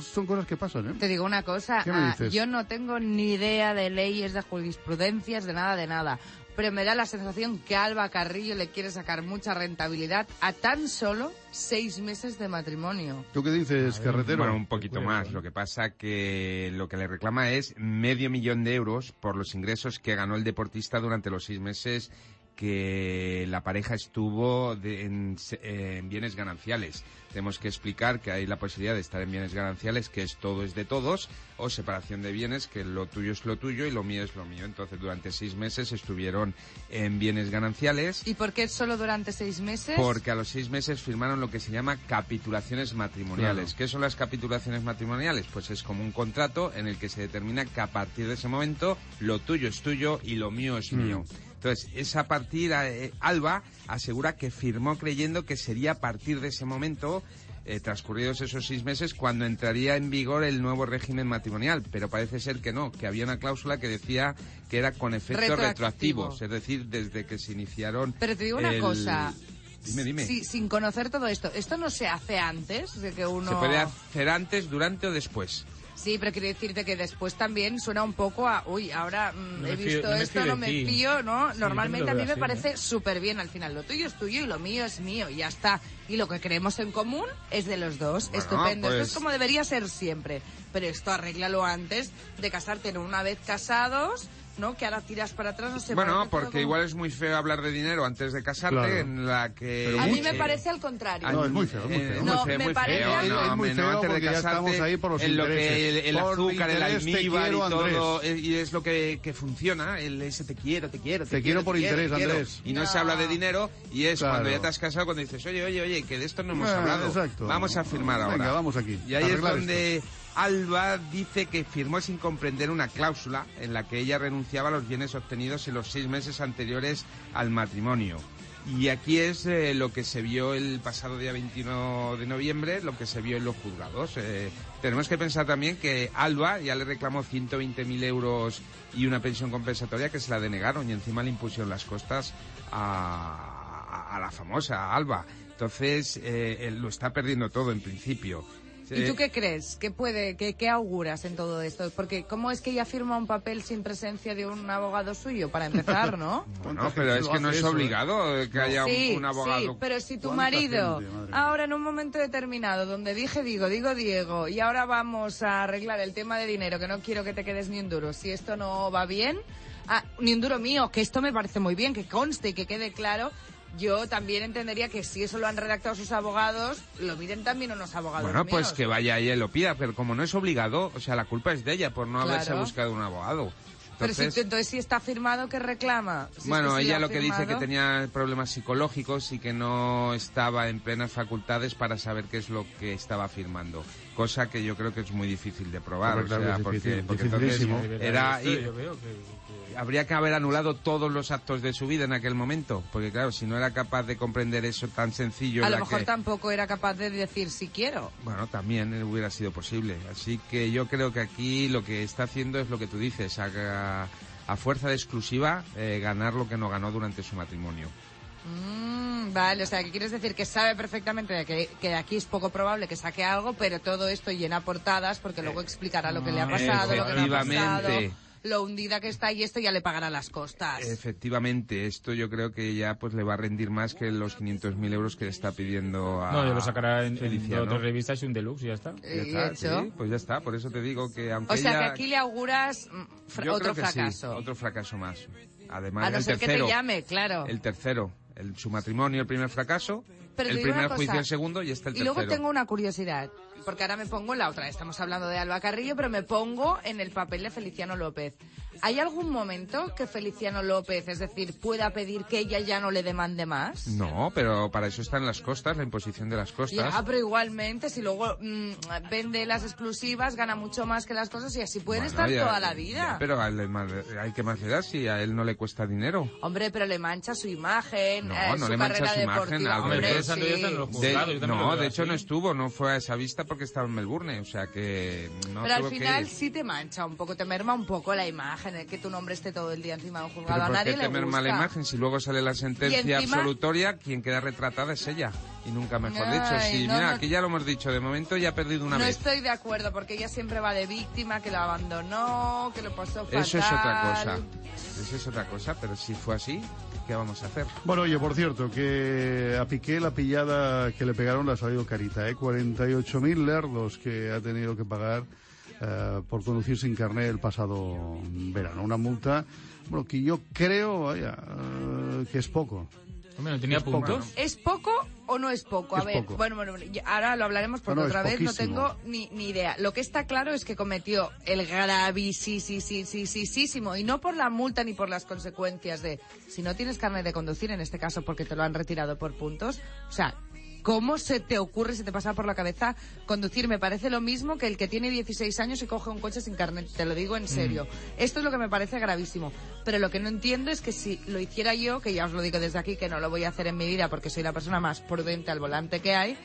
Son cosas que pasan, ¿eh? Te digo una cosa, ¿Qué me ah, dices? yo no tengo ni idea de leyes, de jurisprudencias, de nada, de nada. Pero me da la sensación que Alba Carrillo le quiere sacar mucha rentabilidad a tan solo seis meses de matrimonio. ¿Tú qué dices, carretero? Bueno, un poquito más. Lo que pasa que lo que le reclama es medio millón de euros por los ingresos que ganó el deportista durante los seis meses que la pareja estuvo de- en, se- en bienes gananciales. Tenemos que explicar que hay la posibilidad de estar en bienes gananciales, que es todo es de todos, o separación de bienes, que lo tuyo es lo tuyo y lo mío es lo mío. Entonces, durante seis meses estuvieron en bienes gananciales. ¿Y por qué solo durante seis meses? Porque a los seis meses firmaron lo que se llama capitulaciones matrimoniales. Claro. ¿Qué son las capitulaciones matrimoniales? Pues es como un contrato en el que se determina que a partir de ese momento lo tuyo es tuyo y lo mío es Mm. mío. Entonces, esa partida, eh, Alba asegura que firmó creyendo que sería a partir de ese momento, eh, transcurridos esos seis meses, cuando entraría en vigor el nuevo régimen matrimonial. Pero parece ser que no, que había una cláusula que decía que era con efectos Retroactivo. retroactivos, es decir, desde que se iniciaron. Pero te digo una cosa. Dime, dime. Sí, sin conocer todo esto, ¿esto no se hace antes de que uno... Se puede hacer antes, durante o después. Sí, pero quiero decirte que después también suena un poco a, uy, ahora mm, No he fío- visto no esto, no me fío, ¿no? Sí, Normalmente a mí me así, parece súper bien al final. Lo tuyo es tuyo y lo mío es mío y ya está. Y lo que creemos en común es de los dos. Bueno, Estupendo. Esto pues- es como debería ser siempre. Pero esto arréglalo antes de casarte, no una vez casados, ¿no? Que ahora tiras para atrás, no sé. Bueno, porque como- igual es muy feo hablar de dinero antes de casarte, Claro. en la que... A mí me parece al contrario. No, es muy feo, es muy Eh, feo. No, me parece No, muy no, feo antes de casarte, estamos ahí por los en lo que el, intereses. el azúcar, el interés almíbar y quiero, todo, Andrés. eh, y es lo que, que funciona, el ese te quiero, te quiero, te, Te quiero por interés, te quiero. Andrés. Y no, se habla de dinero, y es Claro. cuando ya te has casado, cuando dices, oye, oye, oye, que de esto no hemos Ah, hablado. exacto. Vamos a firmar ahora. Venga, vamos aquí, Y ahí es donde Alba dice que firmó sin comprender una cláusula en la que ella renunciaba a los bienes obtenidos en los seis meses anteriores al matrimonio. Y aquí es eh, lo que se vio el pasado día 21 de noviembre, lo que se vio en los juzgados. Eh, tenemos que pensar también que Alba ya le reclamó 120.000 euros y una pensión compensatoria que se la denegaron y encima le impusieron las costas a, la famosa Alba. Entonces, eh, lo está perdiendo todo en principio. ¿Y tú qué crees? ¿Qué puede, qué, qué auguras en todo esto? Porque ¿cómo es que ella firma un papel sin presencia de un abogado suyo? Para empezar, ¿no? Bueno, pero es que no es obligado eh, que haya un- sí, un abogado. sí, pero si tu ¿Cuánta marido gente, ahora en un momento determinado donde dije digo, digo Diego y ahora vamos a arreglar el tema de dinero que no quiero que te quedes ni un duro, si esto no va bien, ah, ni un duro mío, que esto me parece muy bien, que conste y que quede claro, yo también entendería que si eso lo han redactado sus abogados, lo miren también unos abogados Bueno, pues que vaya ella y lo pida, pero como no es obligado, o sea, la culpa es de ella por no haberse buscado un abogado. Pero si, Entonces, entonces si está firmado, ¿qué reclama? Si es bueno, sí ella lo que dice que tenía problemas psicológicos y que no estaba en plenas facultades para saber qué es lo que estaba firmando. Cosa que yo creo que es muy difícil de probar. Hombre, o claro sea, que es porque, difícil, porque entonces era... Yo veo que- habría que haber anulado todos los actos de su vida en aquel momento. Porque claro, si no era capaz de comprender eso tan sencillo... A lo mejor que- tampoco era capaz de decir si quiero. Bueno, también eh, hubiera sido posible. Así que yo creo que aquí lo que está haciendo es lo que tú dices, a, a fuerza de exclusiva, eh, ganar lo que no ganó durante su matrimonio. Mm, vale, o sea, que quieres decir que sabe perfectamente que, que aquí es poco probable que saque algo, pero todo esto llena portadas porque luego explicará lo que le ha pasado, lo que no ha pasado. Lo hundida que está y esto ya le pagará las costas. Efectivamente, esto yo creo que ya pues le va a rendir más que los 500.000 euros que le está pidiendo a No, yo lo sacará en, en Feliciano. otras revistas y un deluxe ya está. Ya está, sí, pues ya está, por eso te digo que aunque o sea, ella- que aquí le auguras mm, fra- Yo otro creo que sí, fracaso. otro fracaso más. Además, A no el ser que tercero, te llame, claro. El tercero, el, su matrimonio, el primer fracaso, Pero el primer juicio, el segundo y este el Y tercero. luego tengo una curiosidad, porque ahora me pongo en la otra. Estamos hablando de Alba Carrillo, pero me pongo en el papel de Feliciano López. ¿Hay algún momento que Feliciano López, es decir, pueda pedir que ella ya no le demande más? No, pero para eso están las costas, la imposición de las costas. Ya, pero igualmente, si luego mm, vende las exclusivas, gana mucho más que las cosas y así pueden Bueno, estar ya- toda la ya, vida. pero a él le ma- hay que más le da si a él no le cuesta dinero. Hombre, pero le mancha su imagen, No, eh, no su le mancha carrera su imagen. deportiva. al Hombre, revés. sí. De- no, de hecho no estuvo, no fue a esa vista porque estaba en Melbourne, o sea que no pero al tuvo que final ir. sí te mancha un poco, te merma un poco la imagen, el que tu nombre esté todo el día encima de un juzgado. Pero A ¿por nadie qué le temer gusta. mala imagen si luego sale la sentencia encima- absolutoria? Quien queda retratada es ella. Y nunca mejor dicho. Ay, Sí, no, mira, no- aquí ya lo hemos dicho. De momento ya ha perdido una no vez. estoy de acuerdo porque ella siempre va de víctima, que lo abandonó, que lo pasó fatal. Eso es otra cosa. Eso es otra cosa, pero si fue así, ¿qué vamos a hacer? Bueno, oye, por cierto, que a Piqué la pillada que le pegaron le ha salido carita, ¿eh? 48.000 lerdos que ha tenido que pagar eh, por conducir sin carnet el pasado verano. Una multa, bueno, que yo creo, vaya, eh, que es poco. Hombre, ¿no tenía Es poco. puntos? ¿Es poco o no es poco? A Es ver, poco. bueno, bueno, ahora lo hablaremos porque No, no, es otra vez no tengo ni, ni idea. Lo que está claro es que cometió el gravísimo y no por la multa ni por las consecuencias de si no tienes carnet de conducir, en este caso porque te lo han retirado por puntos, o sea, ¿Cómo se te ocurre, se te pasa por la cabeza conducir? Me parece lo mismo que el que tiene 16 años y coge un coche sin carnet, te lo digo en serio. Esto es lo que me parece gravísimo. Pero lo que no entiendo es que si lo hiciera yo, que ya os lo digo desde aquí, que no lo voy a hacer en mi vida porque soy la persona más prudente al volante que hay,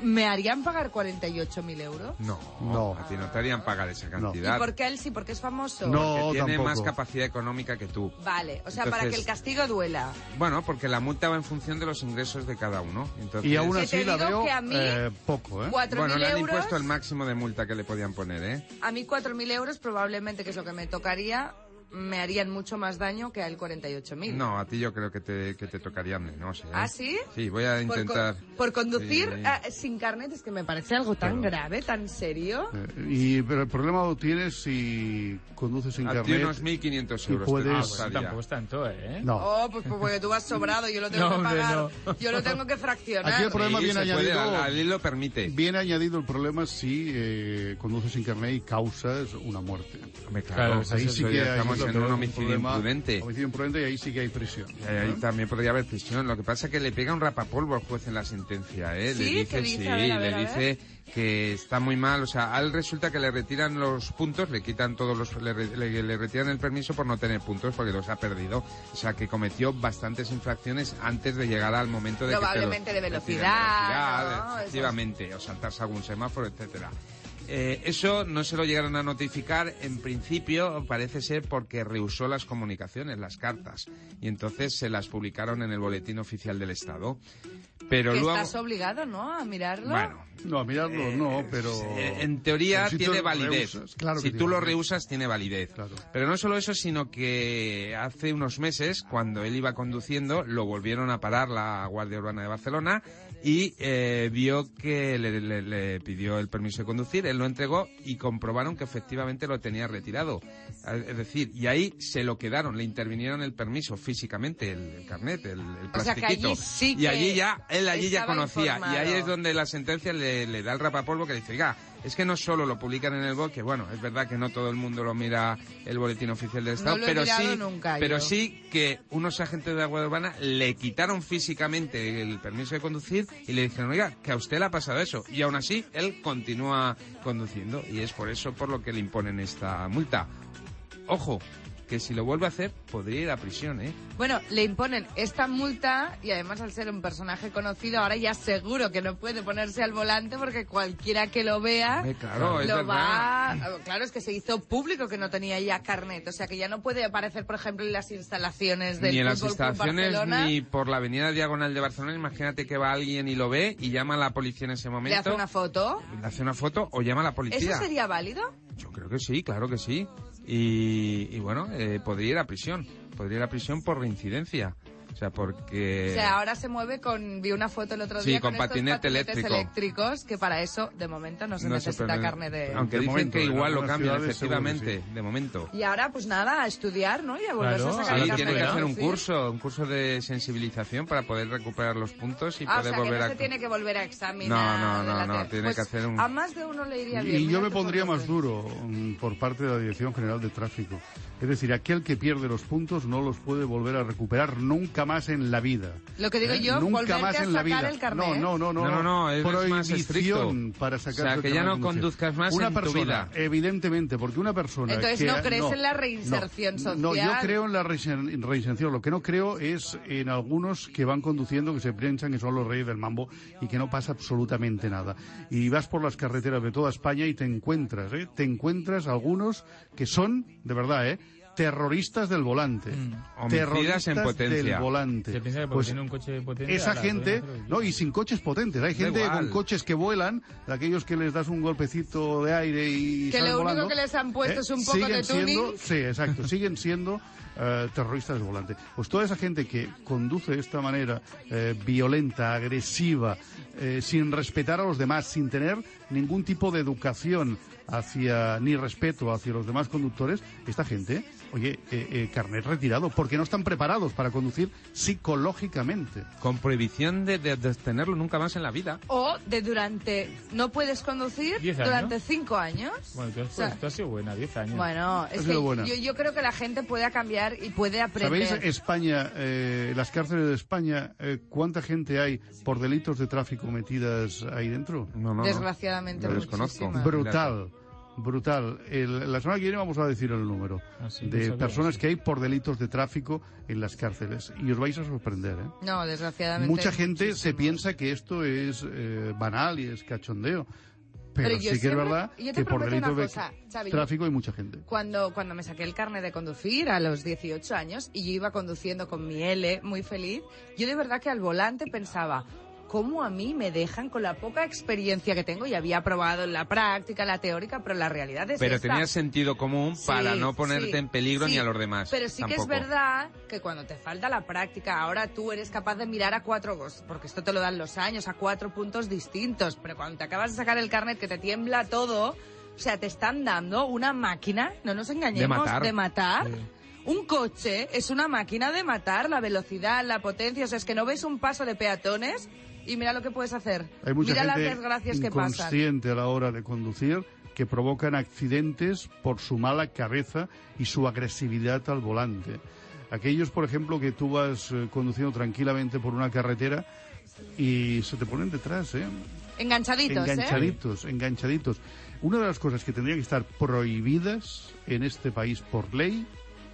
¿Me harían pagar 48.000 euros? No, No. a ti no te harían pagar esa ¿Y cantidad. por qué él sí? ¿Porque es famoso? No. Porque tiene tampoco. más capacidad económica que tú. Vale, o sea, para que el castigo duela. Bueno, porque la multa va en función de los ingresos de cada uno. Entonces, Y aún así te la veo que a mí, eh, poco, ¿eh? 4.000 bueno, le han euros... impuesto el máximo de multa que le podían poner, ¿eh? A mí 4.000 euros probablemente, que es lo que me tocaría, me harían mucho más daño que al 48.000. No, a ti yo creo que te, que te tocaría menos, ¿eh? ¿Ah, sí? Sí, voy a Por, co- intentar... por conducir Sí. ah, sin carnet es que me parece algo tan Claro. grave, tan serio. Eh, y, pero el problema lo tienes si conduces sin A ti carnet. unos 1.500 y euros. te puedes- Ah, bueno, tampoco es tanto, ¿eh? No. Oh, pues, pues porque tú vas sobrado, yo lo tengo No, que hombre, pagar. no. Yo lo tengo que fraccionar. Aquí el problema Sí, viene puede, añadido. ley lo permite. Viene añadido el problema si eh, conduces sin carnet y causas una muerte. Hombre, Claro, claro, Ahí sí que hay- en que un homicidio problema. imprudente. Homicidio imprudente y ahí sí que hay prisión. Eh, ahí ¿no? también podría haber prisión. Lo que pasa es que le pega un rapapolvo al juez en la sentencia, ¿eh? ¿Sí? Le dice, ¿Qué dice? sí, A ver, a ver, le dice que está muy mal. O sea, a él resulta que le retiran los puntos, le quitan todos los, le, le- le retiran el permiso por no tener puntos porque los ha perdido. O sea, que cometió bastantes infracciones antes de llegar al momento de que te los Probablemente de retiren. velocidad, velocidad, ¿no? efectivamente, o saltarse algún semáforo, etcétera. Eh, eso no se lo llegaron a notificar en principio, parece ser porque rehusó las comunicaciones, las cartas, y entonces se las publicaron en el boletín oficial del Estado. Pero que luego, estás obligado, ¿no? A mirarlo. bueno, No, a mirarlo no, pero... eh, en teoría pero si tú tiene validez. rehusas, claro si tú tiene lo rehusas, tiene validez. Claro. Pero no solo eso, sino que hace unos meses, cuando él iba conduciendo, lo volvieron a parar la Guardia Urbana de Barcelona y eh, vio que le, le- le pidió el permiso de conducir, él lo entregó y comprobaron que efectivamente lo tenía retirado. Es decir, y ahí se lo quedaron, le intervinieron el permiso físicamente, el, el carnet, el, el O sea, que plastiquito. allí sí y allí ya, él allí ya conocía. Y ahí es donde la sentencia le, le da el rapapolvo que dice, oiga, es que no solo lo publican en el BOE, que bueno, es verdad que no todo el mundo lo mira el boletín oficial del Estado, pero sí, nunca pero yo. sí que unos agentes de la Guardia Urbana le quitaron físicamente el permiso de conducir y le dijeron, oiga, que a usted le ha pasado eso. Y aún así, él continúa conduciendo y es por eso por lo que le imponen esta multa. Ojo, que si lo vuelve a hacer, podría ir a prisión, ¿eh? Bueno, le imponen esta multa y además al ser un personaje conocido, ahora ya seguro que no puede ponerse al volante porque cualquiera que lo vea Hombre, claro, lo verdad. va... Claro, es que se hizo público que no tenía ya carnet, o sea que ya no puede aparecer, por ejemplo, en las instalaciones del ni en las Fútbol instalaciones Barcelona. ni por la avenida diagonal de Barcelona. Imagínate que va alguien y lo ve y llama a la policía en ese momento. Le hace una foto. Le hace una foto o llama a la policía. ¿Eso sería válido? Yo creo que sí, claro que sí. Y, y bueno, eh, podría ir a prisión. Podría ir a prisión por reincidencia. O sea, porque... O sea, ahora se mueve con... Vi una foto el otro Sí, día con estos patinete patinetes eléctrico. eléctricos, que para eso, de momento, no se no necesita carne de... Aunque De dicen momento, que igual lo cambian, ciudades seguro que efectivamente, de momento. Y ahora, pues nada, a estudiar, ¿no? Y a volverse Claro, a sacar Sí, tiene que hacer un curso, un curso de sensibilización para poder recuperar los puntos y Ah, o poder sea, que volver no a... se tiene que volver a examinar. No, no, no, no, tiene Pues que hacer un- A más de uno le iría bien. Y yo mira me pondría más duro mm, por parte de la Dirección General de Tráfico. Es decir, aquel que pierde los puntos no los puede volver a recuperar nunca más en la vida. Lo que digo ¿Eh? yo, nunca más a en la vida. No, no, no, No, no, no, es más Prohibición estricto. para O sacar sea, el que ya no conduzcas más Una en tu persona, vida. evidentemente, porque una persona Entonces, que- ¿no crees en la reinserción no, No, yo social? creo en la reinser- reinserción. Lo que no creo es en algunos que van conduciendo que se piensan que son los reyes del mambo y que no pasa absolutamente nada. Y vas por las carreteras de toda España y te encuentras, ¿eh? Te encuentras algunos que son, de verdad, ¿eh? Terroristas del volante. Mm. Terroristas en potencia. del volante. Se piensa que porque Pues tiene un coche potente... esa gente, no, y sin coches potentes. Hay gente con coches que vuelan, de aquellos que les das un golpecito de aire y Que lo único que les han puesto ¿eh? es un poco siguen de siendo- tuning. Sí, exacto, siguen siendo eh, terroristas del volante. Pues toda esa gente que conduce de esta manera eh, violenta, agresiva, eh, sin respetar a los demás, sin tener ningún tipo de educación hacia ni respeto hacia los demás conductores, esta gente, oye, eh, eh, carnet retirado, porque no están preparados para conducir psicológicamente. Con prohibición de, de- de tenerlo nunca más en la vida. O de durante... ¿No puedes conducir ¿Diez durante cinco años? Bueno, tú has, O sea, tú has sido buena, 10 años. Bueno, es sido que buena. yo, yo creo que la gente puede cambiar y puede aprender. ¿Sabéis España, eh, las cárceles de España, eh, cuánta gente hay por delitos de tráfico metidas ahí dentro? No, no, no. Desgraciadamente, Lo desconozco. muchísima. Brutal. Brutal. El- la semana que viene vamos a decir el número Ah, de sabía, personas sí. que hay por delitos de tráfico en las cárceles. Y os vais a sorprender, ¿eh? No, desgraciadamente. Mucha gente se muchísimos. piensa que esto es eh, banal y es cachondeo. Pero, sí que es verdad que por delitos de Xavi, tráfico hay mucha gente. Cuando, cuando me saqué el carnet de conducir a los 18 años y yo iba conduciendo con mi L muy feliz, yo de verdad que al volante pensaba, ¿cómo a mí me dejan con la poca experiencia que tengo? Y había probado en la práctica, la teórica, pero la realidad es Pero esta. tenías sentido común para no ponerte sí, en peligro sí. ni a los demás. Pero sí que es verdad que cuando te falta la práctica, ahora tú eres capaz de mirar a cuatro, porque esto te lo dan los años, a cuatro puntos distintos. Pero cuando te acabas de sacar el carnet que te tiembla todo, o sea, te están dando una máquina, no nos engañemos, De matar. de matar. Un coche es una máquina de matar, la velocidad, la potencia, o sea, es que no ves un paso de peatones y mira lo que puedes hacer. Hay mucha mira las desgracias que pasan. inconsciente a la hora de conducir que provocan accidentes por su mala cabeza y su agresividad al volante. Aquellos, por ejemplo, que tú vas eh, conduciendo tranquilamente por una carretera y se te ponen detrás, ¿eh? Enganchaditos, ¿eh? enganchaditos, enganchaditos. Una de las cosas que tendrían que estar prohibidas en este país por ley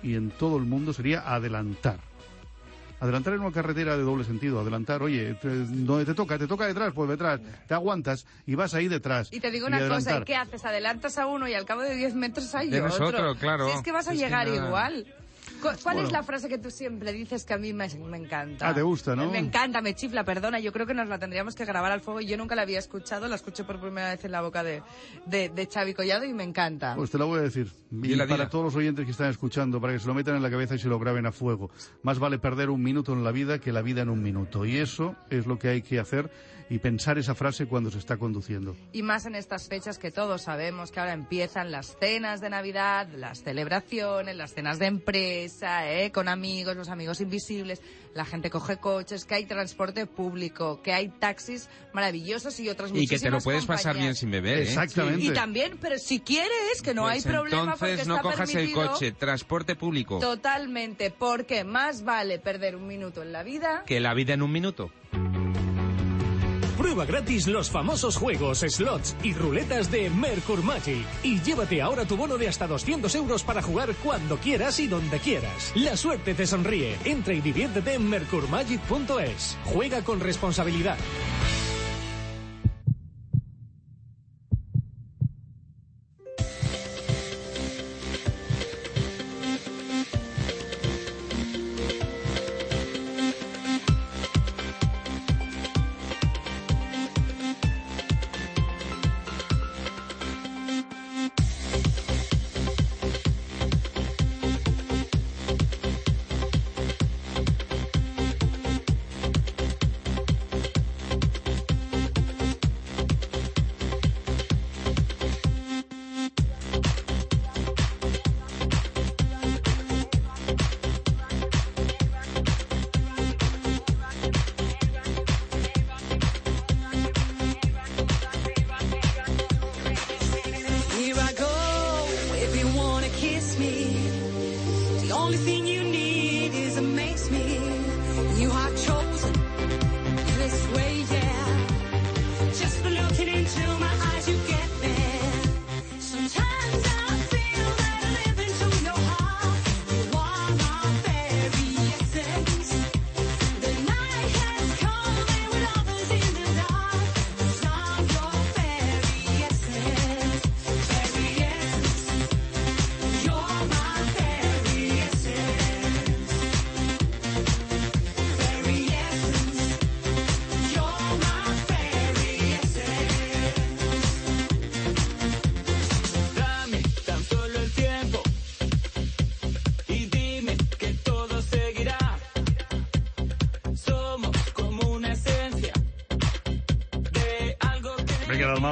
y en todo el mundo sería adelantar. Adelantar en una carretera de doble sentido, adelantar, oye, te, no te toca, te toca detrás, pues detrás, te aguantas y vas ahí detrás. Y te digo una cosa. ¿y qué haces? Adelantas a uno y al cabo de 10 metros hay otro. otro, claro. Si es que vas a Es llegar igual. Cu- ¿Cuál Bueno. es la frase que tú siempre dices que a mí me, me encanta? Ah, te gusta, ¿no? Me encanta, me chifla, perdona. Yo creo que nos la tendríamos que grabar al fuego y yo nunca la había escuchado. La escuché por primera vez en la boca de, de, de Xavi Collado y me encanta. Pues te la voy a decir. Y para todos los oyentes que están escuchando, para que se lo metan en la cabeza y se lo graben a fuego. Más vale perder un minuto en la vida que la vida en un minuto. Y eso es lo que hay que hacer y pensar esa frase cuando se está conduciendo. Y más en estas fechas que todos sabemos que ahora empiezan las cenas de Navidad, las celebraciones, las cenas de empresa, ¿eh? con amigos, los amigos invisibles. La gente coge coches, que hay transporte público, que hay taxis maravillosos y otras Y que te lo muchísimas puedes pasar bien sin beber, ¿eh? Exactamente. Y también, pero si quieres, que no Pues hay problema porque entonces no está cojas el coche, transporte público. Totalmente, porque más vale perder un minuto en la vida Que la vida en un minuto. Prueba gratis los famosos juegos, slots y ruletas de Mercur Magic. Y llévate ahora tu bono de hasta 200 euros para jugar cuando quieras y donde quieras. La suerte te sonríe. Entra y diviértete en mercurmagic.es. Juega con responsabilidad.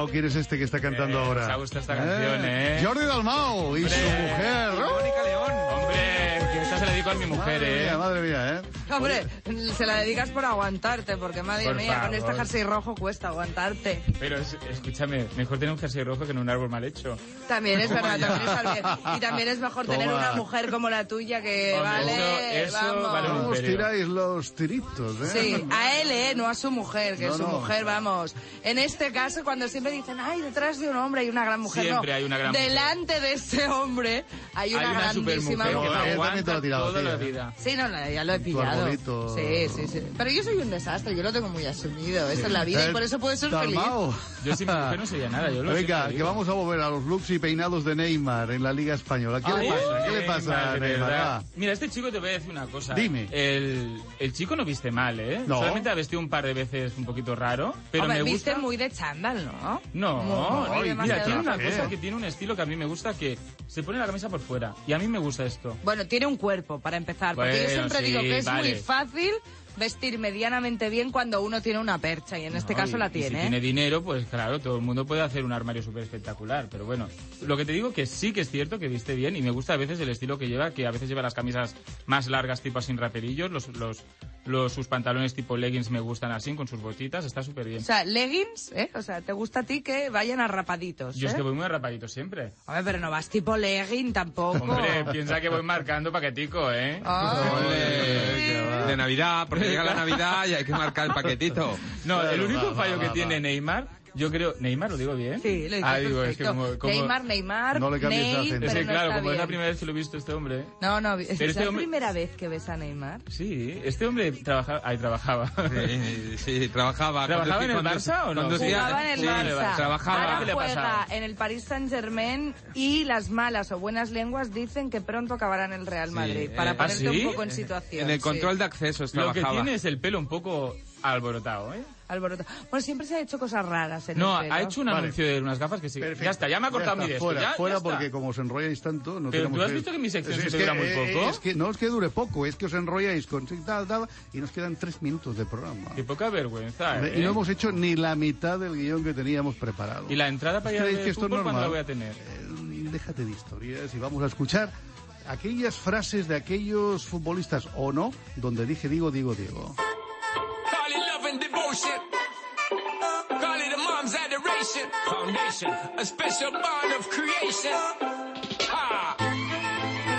Dalmao, ¿quién es este que está cantando Eh, ahora? ha gustado esta canción, ¿eh? Jordi Dalmao y su Hombre. mujer. Mónica León. Hombre, que esta se la dedico a mi mujer, Madre ¿eh? mía, madre mía, ¿eh? Hombre, se la dedicas por aguantarte, porque madre Por mía, con este jersey rojo cuesta aguantarte. Pero es- escúchame, mejor tener un jersey rojo que en un árbol mal hecho. También es verdad, también bien. Y también es mejor tener una mujer como la tuya que Hombre, vale, eso- eso vamos. vale un ¿Cómo os tiráis los tiritos, eh? Sí, a él, ¿eh? No a su mujer, que No, su no. mujer, vamos. En este caso, cuando siempre dicen, ay, detrás de un hombre hay una gran mujer. Siempre no, hay una gran mujer. Delante de ese hombre hay una, Hay una grandísima que mujer. te Él también te lo ha aguanta tirado, toda sí, la vida. Sí, no, no, ya lo he pillado. arbolito. Sí, sí, sí. Pero yo soy un desastre, yo lo tengo muy asumido. Esa es la vida y por eso puedo ser feliz. Calmao. Yo sin mi mujer no sería nada, yo lo Venga, que digo. vamos a volver a los looks y peinados de Neymar en la Liga Española. ¿Qué le pasa? ¿Qué le pasa a Neymar? Va. Mira, este chico te voy a decir una cosa. Dime. El, el chico no viste mal, ¿eh? No. Solamente ha vestido un par de veces un poquito raro, pero Hombre, me viste gusta... muy de chándal, ¿no? No, Muy, mira, demasiado tiene una cosa que tiene un estilo que a mí me gusta que se pone la camisa por fuera. Y a mí me gusta esto. Bueno, tiene un cuerpo, para empezar. Porque yo siempre sí, digo que es vale. muy fácil vestir medianamente bien cuando uno tiene una percha. Y en este No, caso y- la y tiene. si ¿eh? tiene dinero, pues claro, todo el mundo puede hacer un armario súper espectacular. Pero bueno, lo que te digo que sí que es cierto que viste bien y me gusta a veces el estilo que lleva, que a veces lleva las camisas más largas tipo sin raperillos, los, los, los, sus pantalones tipo leggings me gustan así, con sus botitas, está súper bien. O sea, leggings, ¿eh? O sea, ¿te gusta a ti que vayan arrapaditos? Yo es ¿eh? que voy muy arrapadito siempre. Hombre, pero no vas tipo legging tampoco. Hombre, piensa que voy marcando paquetico, ¿eh? De Navidad, porque llega la Navidad y hay que marcar el paquetito. No, el Claro, único va, fallo va, que va, tiene. Neymar, yo creo... ¿Neymar lo digo bien? Sí, lo Ah, digo, es que perfecto. como... como- Neymar, Neymar, No le cambies Ney, acento. Es pero que no claro, como es la primera vez que lo he visto este hombre... No, no, es este la hombre- primera vez que ves a Neymar. Sí, este hombre trabaja, ahí trabajaba. Sí, sí, trabajaba. ¿Trabajaba en el Barça o no? Jugaba en el Barça. Trabajaba. Ahora ¿Qué le ha juega pasado? en el Paris Saint Germain y las malas o buenas lenguas dicen que pronto acabará en el Real Madrid. eh, para ¿ah, ponerte sí? un poco en situación. En el sí. control de accesos Lo que trabajaba. tiene es el pelo un poco alborotado, ¿eh? Alboroto. Bueno, siempre se ha hecho cosas raras en No, el pelo. ha hecho un Vale. anuncio de unas gafas que sí. Perfecto. Ya está, ya me ha cortado mi de. Fuera, ya, fuera ya porque como os enrolláis tanto... No Pero tú has visto que mi sección siempre dura muy eh, poco. Es que no es que dure poco, es que os enrolláis con tal, tal, y nos quedan tres minutos de programa. Qué poca vergüenza, ¿eh? Y no hemos hecho ni la mitad del guion que teníamos preparado. ¿Y la entrada para ir ¿Creéis al que esto es normal? la voy a tener? Eh, déjate de historias y vamos a escuchar aquellas frases de aquellos futbolistas o no, donde dije digo, digo, digo. And devotion. Call it a mom's adoration. Foundation, a special bond of creation. Ah.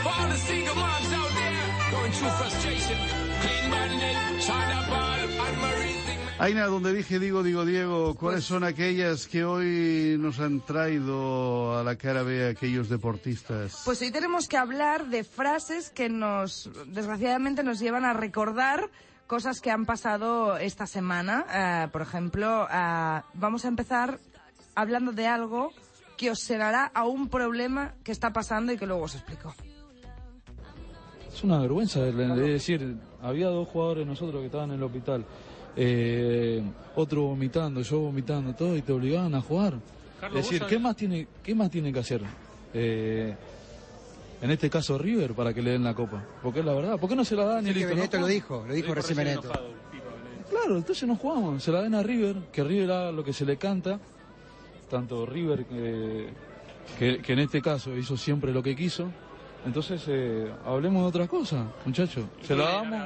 For all the single moms out there going through frustration. Clean bandit, China ball, and Marie thing. Aina, donde dije digo, digo, Diego, ¿cuáles son aquellas que hoy nos han traído a la cara B aquellos deportistas? Pues hoy tenemos que hablar de frases que nos, desgraciadamente, nos llevan a recordar cosas que han pasado esta semana. Eh, por ejemplo, eh, vamos a empezar hablando de algo que os sonará a un problema que está pasando y que luego os explico. Es una vergüenza, es decir, había dos jugadores nosotros que estaban en el hospital, eh, otro vomitando, yo vomitando, todo, y te obligaban a jugar. Carlos, es decir, ¿qué más tiene, qué más tienen que hacer? Eh, en este caso River para que le den la copa, porque es la verdad, ¿por qué no se la dan Sí, listo? No lo dijo, lo dijo recién Benedetto. Claro, entonces no jugamos, se la den a River, que River haga lo que se le canta, tanto River que, que, que en este caso hizo siempre lo que quiso. Entonces, eh, hablemos de otra cosa, muchachos. ¿Se la damos?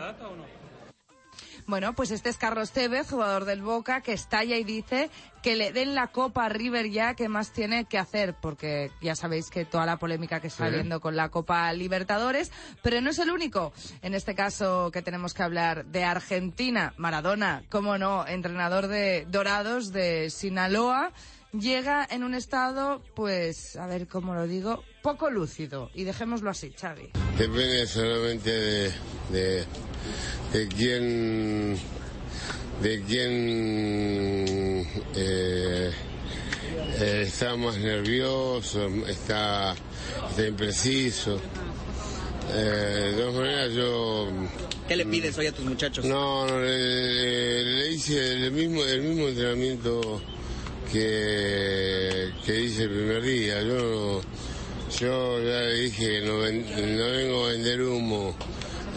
Bueno, pues este es Carlos Tevez, jugador del Boca, que estalla y dice que le den la copa a River ya, que más tiene que hacer, porque ya sabéis que toda la polémica que está Sí. habiendo con la Copa Libertadores, pero no es el único. En este caso que tenemos que hablar de Argentina, Maradona, como no, entrenador de Dorados de Sinaloa, llega en un estado, pues, a ver cómo lo digo, poco lúcido. Y dejémoslo así, Xavi. Depende solamente de, de, de quién, de quién eh, eh, está más nervioso, está, está impreciso. Eh, de todas maneras yo... ¿Qué le pides hoy a tus muchachos? No, no, le, le- le hice el mismo, el mismo entrenamiento que, que hice el primer día. Yo, yo ya le dije no, ven- no vengo a vender humo.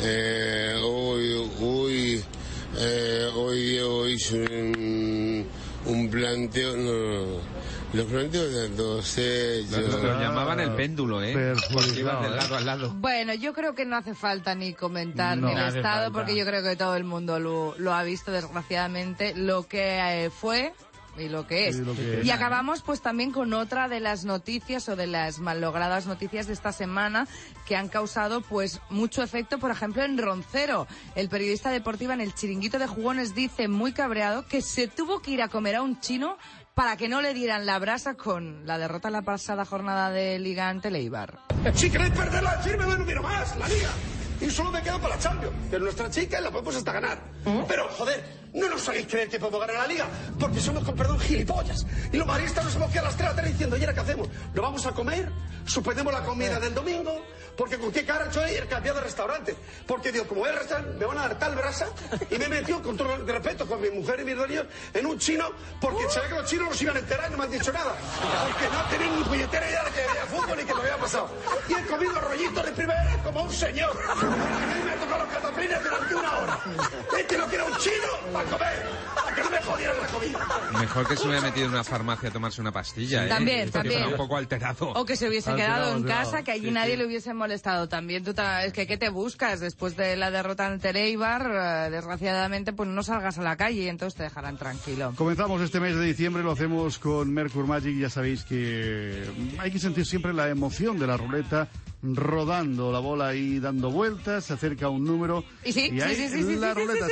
Eh, hoy, hoy, eh, hoy Diego hizo un, un planteo. No, no, no. Los pronósticos no sé, yo... Lo, lo llamaban el péndulo, ¿eh? Porque iban de lado a lado. Bueno, yo creo que no hace falta ni comentar No. ni el estado, falta. porque yo creo que todo el mundo lo, lo ha visto, desgraciadamente, lo que eh, fue y lo que es. Y lo que es. Y acabamos pues también con otra de las noticias o de las mallogradas noticias de esta semana que han causado pues mucho efecto, por ejemplo, en Roncero. El periodista deportivo en el chiringuito de jugones dice muy cabreado que se tuvo que ir a comer a un chino para que no le dieran la brasa con la derrota en la pasada jornada de Liga ante Leibar. Si queréis perderla, decirme, no miro más, la liga. Y solo me quedo para la Champions. Pero nuestra chica la podemos hasta ganar. Pero, joder, no nos hagáis creer que podemos ganar la liga, porque somos, con perdón, gilipollas. Y los maristas nos hemos quedado a las 3 de la tarde diciendo, ¿y ahora qué hacemos? ¿Lo vamos a comer? ¿Suspendemos la comida del domingo? Porque con qué cara he hecho ayer cambiado de restaurante. Porque digo, como al restaurante, me van a dar tal brasa. Y me he metido con todo el respeto con mi mujer y mis dos niños en un chino, porque sabía que los chinos no se iban a enterar y no me han dicho nada. Porque no tenían ni puñetera idea de que había fútbol y que lo había pasado. Y he comido rollitos de primera como un señor. A mí me ha tocado los cataplines durante una hora. Este lo que era un chino para comer, para que no me jodieran la comida. Mejor que se hubiera metido en una farmacia a tomarse una pastilla, ¿eh? También, también. un poco alterado. O que se hubiese Alterado, quedado en alterado. casa, que allí Sí, nadie sí. le hubiese molestado también. Tú ta- es que ¿qué te buscas? Después de la derrota ante Eibar, eh, desgraciadamente, pues no salgas a la calle y entonces te dejarán tranquilo. Comenzamos este mes de diciembre, lo hacemos con Mercur Magic. Ya sabéis que hay que sentir siempre la emoción de la ruleta rodando la bola ahí dando vueltas, se acerca un número. Y sí, sí, ahí sí, sí, sí, la ruleta,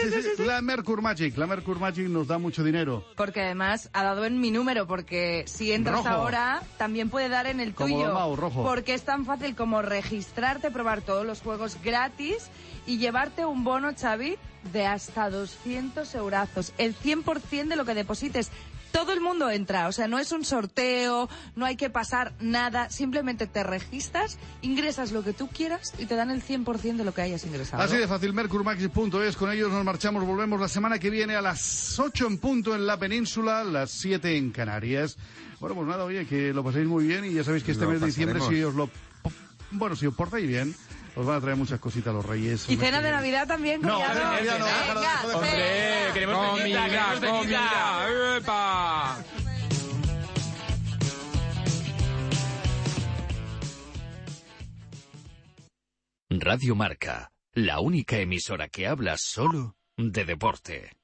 la Mercur Magic. La Mercur Magic nos da mucho dinero. Porque además ha dado en mi número, porque si entras Rojo. ahora, también puede dar en el Como tuyo. Mau, rojo. Porque es tan fácil como registrarte, probar todos los juegos gratis y llevarte un bono, Xavi, de hasta 200 eurazos. El 100% de lo que deposites. Todo el mundo entra, o sea, no es un sorteo, no hay que pasar nada, simplemente te registras, ingresas lo que tú quieras y te dan el 100% de lo que hayas ingresado. Así de fácil, mercurmaxi.es. Con ellos nos marchamos, volvemos la semana que viene a las 8 en punto en la península, las 7 en Canarias. Bueno, pues nada, oye, que lo paséis muy bien y ya sabéis que este Lo mes de diciembre, si os lo... Bueno, si os portáis bien, os van a traer muchas cositas los reyes. Y cena de Navidad también, No, cena de Navidad no, queremos Comida, comida, ¡epa! Radio Marca, la única emisora que habla solo de deporte.